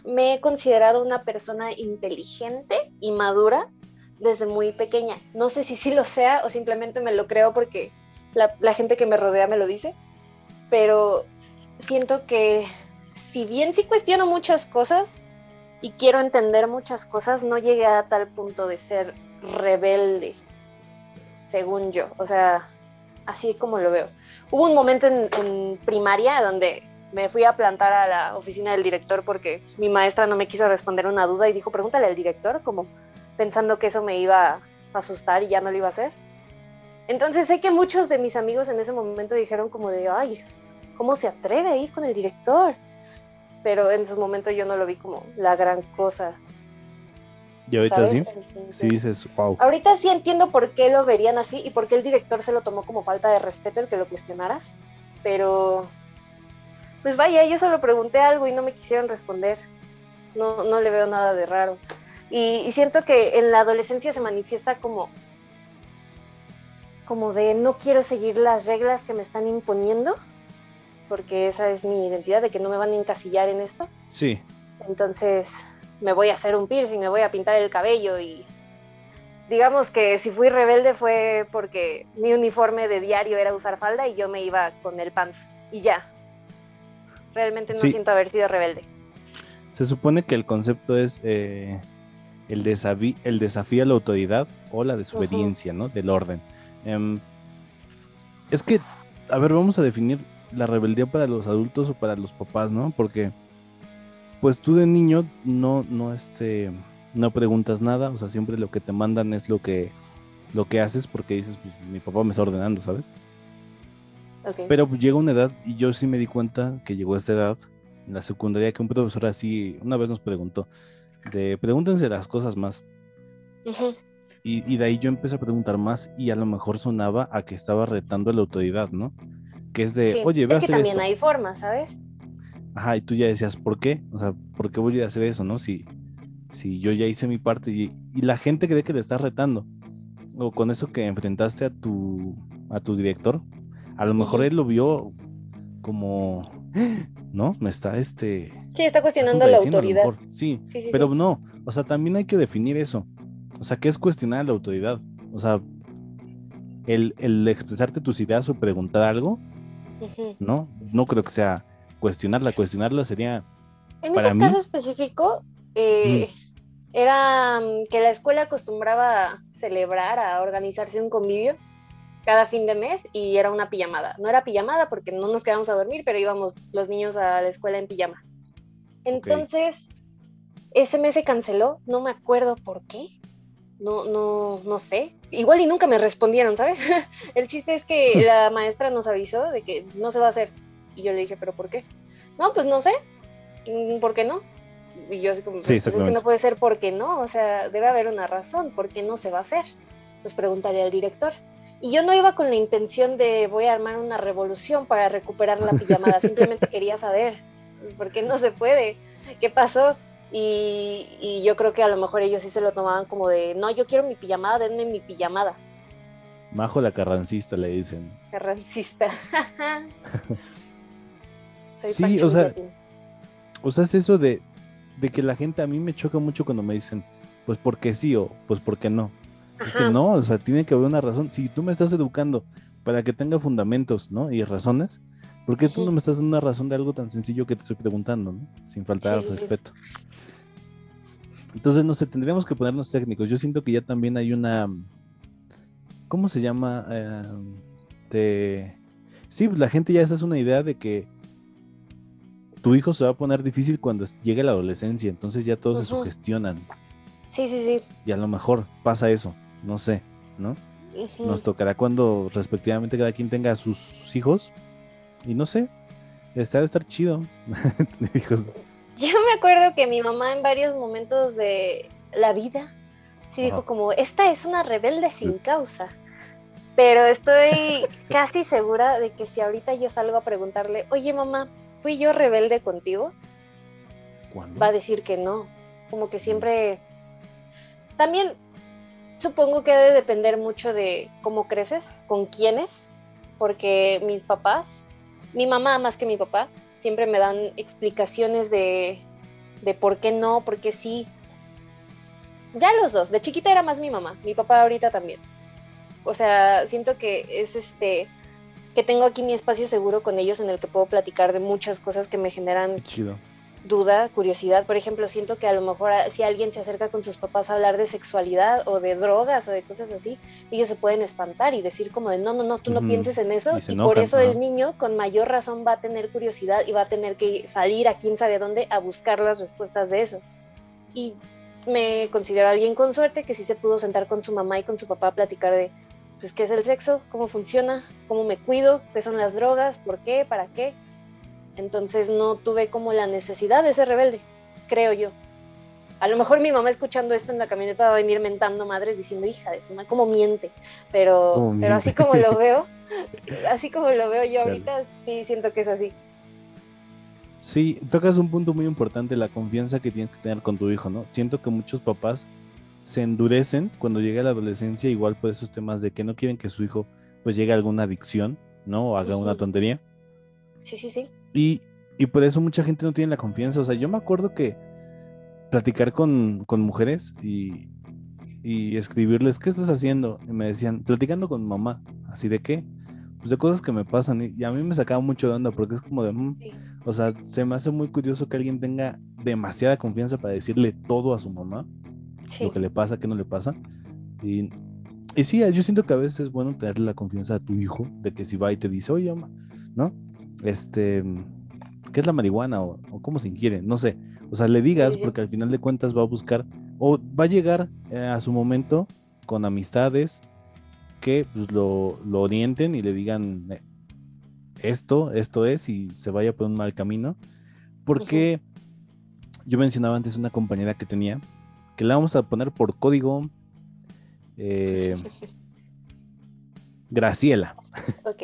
S2: me he considerado una persona inteligente y madura desde muy pequeña. No sé si sí lo sea o simplemente me lo creo porque la, la gente que me rodea me lo dice, pero siento que si bien sí cuestiono muchas cosas, y quiero entender muchas cosas, no llegué a tal punto de ser rebelde, según yo. O sea, así como lo veo. Hubo un momento en, primaria donde me fui a plantar a la oficina del director porque mi maestra no me quiso responder una duda y dijo, pregúntale al director, como pensando que eso me iba a asustar y ya no lo iba a hacer. Entonces sé que muchos de mis amigos en ese momento dijeron como de, ay, ¿cómo se atreve a ir con el director? Pero en su momento yo no lo vi como la gran cosa.
S1: ¿Y ahorita sí? sí dices, wow.
S2: Ahorita sí entiendo por qué lo verían así y por qué el director se lo tomó como falta de respeto el que lo cuestionaras. Pero, pues vaya, yo solo pregunté algo y no me quisieron responder. No, no le veo nada de raro. Y, siento que en la adolescencia se manifiesta como, como de no quiero seguir las reglas que me están imponiendo, porque esa es mi identidad, de que no me van a encasillar en esto.
S1: Sí.
S2: Entonces me voy a hacer un piercing, me voy a pintar el cabello y digamos que si fui rebelde fue porque mi uniforme de diario era usar falda y yo me iba con el pants y ya. Realmente no siento haber sido rebelde.
S1: Se supone que el concepto es eh, el, el desafío a la autoridad o la desobediencia, ¿no? Del orden. Em, es que, a ver, vamos a definir la rebeldía para los adultos o para los papás, ¿no? Porque, pues tú de niño no, no, este, no preguntas nada, o sea, siempre lo que te mandan es lo que, lo que haces porque dices, pues mi papá me está ordenando, ¿sabes? Pero pues, llega una edad y yo sí me di cuenta que llegó a esa edad, en la secundaria, que un profesor así una vez nos preguntó, de pregúntense las cosas más. y, de ahí yo empecé a preguntar más y a lo mejor sonaba a que estaba retando a la autoridad, ¿no? Que es de, oye, ve
S2: es que también hay formas, ¿sabes?
S1: Ajá, y tú ya decías, ¿por qué? O sea, ¿por qué voy a hacer eso, no? Si, si yo ya hice mi parte y, la gente cree que le estás retando. O con eso que enfrentaste a tu, a tu director, a lo mejor él lo vio como, ¿no? Me está este
S2: Sí, está cuestionando la autoridad.
S1: Sí, pero no, o sea, también hay que definir eso. O sea, ¿qué es cuestionar la autoridad? O sea, el, expresarte tus ideas o preguntar algo, ¿no? No creo que sea cuestionarla. Cuestionarla sería.
S2: En ese caso específico, eh, era mm, que la escuela acostumbraba a celebrar, a organizarse un convivio cada fin de mes y era una pijamada. No era pijamada porque no nos quedamos a dormir, pero íbamos los niños a la escuela en pijama. Entonces, ese mes se canceló, no me acuerdo por qué. No, no, no sé. Igual y nunca me respondieron, ¿sabes? El chiste es que la maestra nos avisó de que no se va a hacer. Y yo le dije, ¿pero por qué? No, pues no sé. Mm, ¿Por qué no? Y yo así como, pues es que no puede ser porque no. O sea, debe haber una razón. ¿Por qué no se va a hacer? Pues preguntaré al director. Y yo no iba con la intención de voy a armar una revolución para recuperar la pijamada. Simplemente quería saber ¿por qué no se puede? ¿Qué pasó? Y, yo creo que a lo mejor ellos sí se lo tomaban como de, no, yo quiero mi pijamada, denme mi pijamada.
S1: Majo la carrancista le dicen.
S2: Carrancista.
S1: sí, o sea, o sea, es eso de, de que la gente a mí me choca mucho cuando me dicen, pues porque sí o pues porque no. Es que no, o sea, tiene que haber una razón. Si tú me estás educando para que tenga fundamentos, ¿no? Y razones, ¿Por qué tú no me estás dando una razón de algo tan sencillo que te estoy preguntando, ¿no? Sin faltar al respeto. Entonces, no sé, tendríamos que ponernos técnicos. Yo siento que ya también hay una. ¿Cómo se llama? Eh, de... Sí, pues la gente ya esa es una idea de que tu hijo se va a poner difícil cuando llegue la adolescencia, entonces ya todos se sugestionan.
S2: Sí, sí, sí.
S1: Y a lo mejor pasa eso, no sé, ¿no? Nos tocará cuando respectivamente cada quien tenga sus hijos, y no sé, está de estar chido
S2: Yo me acuerdo que mi mamá en varios momentos de la vida sí dijo como, esta es una rebelde sin causa. Pero estoy casi segura de que si ahorita yo salgo a preguntarle, oye mamá, ¿fui yo rebelde contigo? Va a decir que no. Como que siempre... También supongo que debe depender mucho de cómo creces, con quiénes, porque mis papás mi mamá más que mi papá siempre me dan explicaciones de, de por qué no, por qué sí. Ya los dos, de chiquita era más mi mamá, mi papá ahorita también. O sea, siento que es este que tengo aquí mi espacio seguro con ellos en el que puedo platicar de muchas cosas que me generan
S1: Chido
S2: duda, curiosidad. Por ejemplo, siento que a lo mejor si alguien se acerca con sus papás a hablar de sexualidad o de drogas o de cosas así, ellos se pueden espantar y decir como de no, no, no, tú no pienses en eso. Y, por eso el niño con mayor razón va a tener curiosidad y va a tener que salir a quién sabe dónde a buscar las respuestas de eso. Y me considero alguien con suerte que sí se pudo sentar con su mamá y con su papá a platicar de pues qué es el sexo, cómo funciona, cómo me cuido, qué son las drogas, por qué, para qué Entonces no tuve como la necesidad de ser rebelde, creo yo. A lo mejor mi mamá escuchando esto en la camioneta va a venir mentando madres diciendo, hija de su madre, cómo miente. Pero, pero así como lo veo, así como lo veo yo ahorita, sí siento que es así.
S1: Sí, tocas un punto muy importante, la confianza que tienes que tener con tu hijo, ¿no? Siento que muchos papás se endurecen cuando llega la adolescencia, igual por esos temas de que no quieren que su hijo pues llegue a alguna adicción, ¿no? O haga una tontería.
S2: Sí, sí, sí.
S1: Y, y por eso mucha gente no tiene la confianza. O sea, yo me acuerdo que platicar con, con mujeres y, y escribirles, ¿qué estás haciendo? Y me decían, platicando con mamá, así de qué, pues de cosas que me pasan. Y, a mí me sacaba mucho de onda porque es como de, mm", o sea, se me hace muy curioso que alguien tenga demasiada confianza para decirle todo a su mamá, lo que le pasa, qué no le pasa. Y, y sí, yo siento que a veces es bueno tenerle la confianza a tu hijo, de que si va y te dice, oye, mamá, ¿no? Este, ¿qué es la marihuana? O, cómo se ingiere, no sé. O sea, le digas, porque al final de cuentas va a buscar, o va a llegar eh, a su momento con amistades que pues, lo, lo, orienten y le digan eh, esto, esto es, y se vaya por un mal camino. Porque yo mencionaba antes una compañera que tenía, que la vamos a poner por código eh, Graciela.
S2: Ok.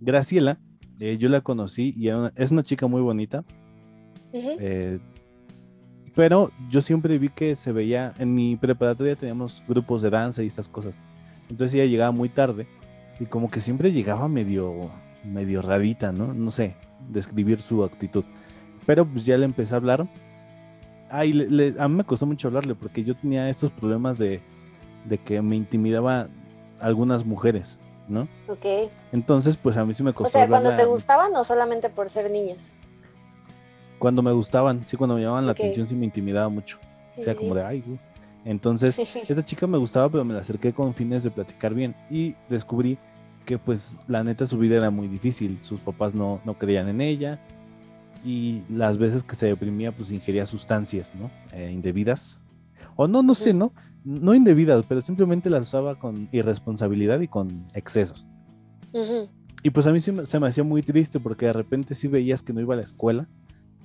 S1: Graciela, eh, yo la conocí y es una chica muy bonita. pero yo siempre vi que se veía, en mi preparatoria teníamos grupos de danza y esas cosas. Entonces ella llegaba muy tarde y como que siempre llegaba medio, medio rarita, ¿no? No sé, describir su actitud. Pero pues ya le empecé a hablar. Ay, a mí me costó mucho hablarle porque yo tenía estos problemas de, de que me intimidaba algunas mujeres, ¿no?
S2: Ok.
S1: Entonces, pues a mí sí me costó.
S2: O sea, cuando te gustaban o solamente por ser niñas.
S1: Cuando me gustaban, sí, cuando me llamaban la atención sí me intimidaba mucho. o sea, como de, ay, güey. Entonces, esta chica me gustaba, pero me la acerqué con fines de platicar bien y descubrí que pues la neta su vida era muy difícil, sus papás no, no creían en ella y las veces que se deprimía pues ingería sustancias, ¿no? Eh, indebidas. O no, no sé, ¿no? No indebidas, pero simplemente las usaba con irresponsabilidad y con excesos. Y pues a mí se me hacía muy triste porque de repente sí veías que no iba a la escuela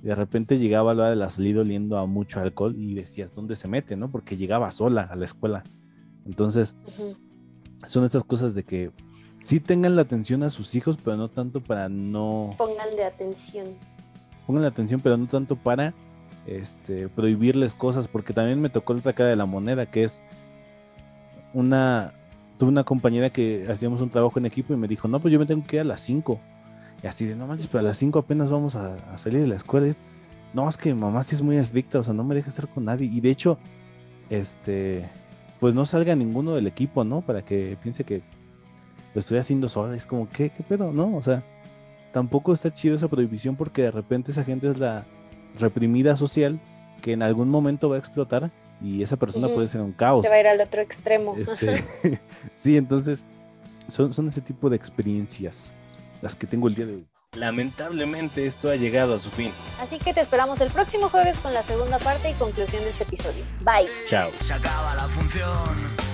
S1: de repente llegaba a la hora de la salida oliendo a mucho alcohol y decías, ¿dónde se mete? ¿no? Porque llegaba sola a la escuela. Entonces, son estas cosas de que sí tengan la atención a sus hijos, pero no tanto para no...
S2: Pongan de atención.
S1: Pongan la atención, pero no tanto para este, prohibirles cosas, porque también me tocó la cara de la moneda, que es una... Tuve una compañera que hacíamos un trabajo en equipo y me dijo, no, pues yo me tengo que ir a las 5 y así de, no manches, pero a las 5 apenas vamos a, salir de la escuela. Es, no, es que mamá sí es muy estricta, o sea, no me deja estar con nadie. Y de hecho, este, pues no salga ninguno del equipo, ¿no? Para que piense que lo estoy haciendo sola. Es como, ¿qué, qué pedo? No, o sea, tampoco está chido esa prohibición porque de repente esa gente es la reprimida social que en algún momento va a explotar y esa persona puede ser un caos.
S2: Se va a ir al otro extremo.
S1: Este, sí, entonces son, son ese tipo de experiencias las que tengo el día de hoy. Lamentablemente esto ha llegado a su fin.
S2: Así que te esperamos el próximo jueves con la segunda parte y conclusión de este episodio. Bye.
S1: Chao.
S4: Se acaba la función.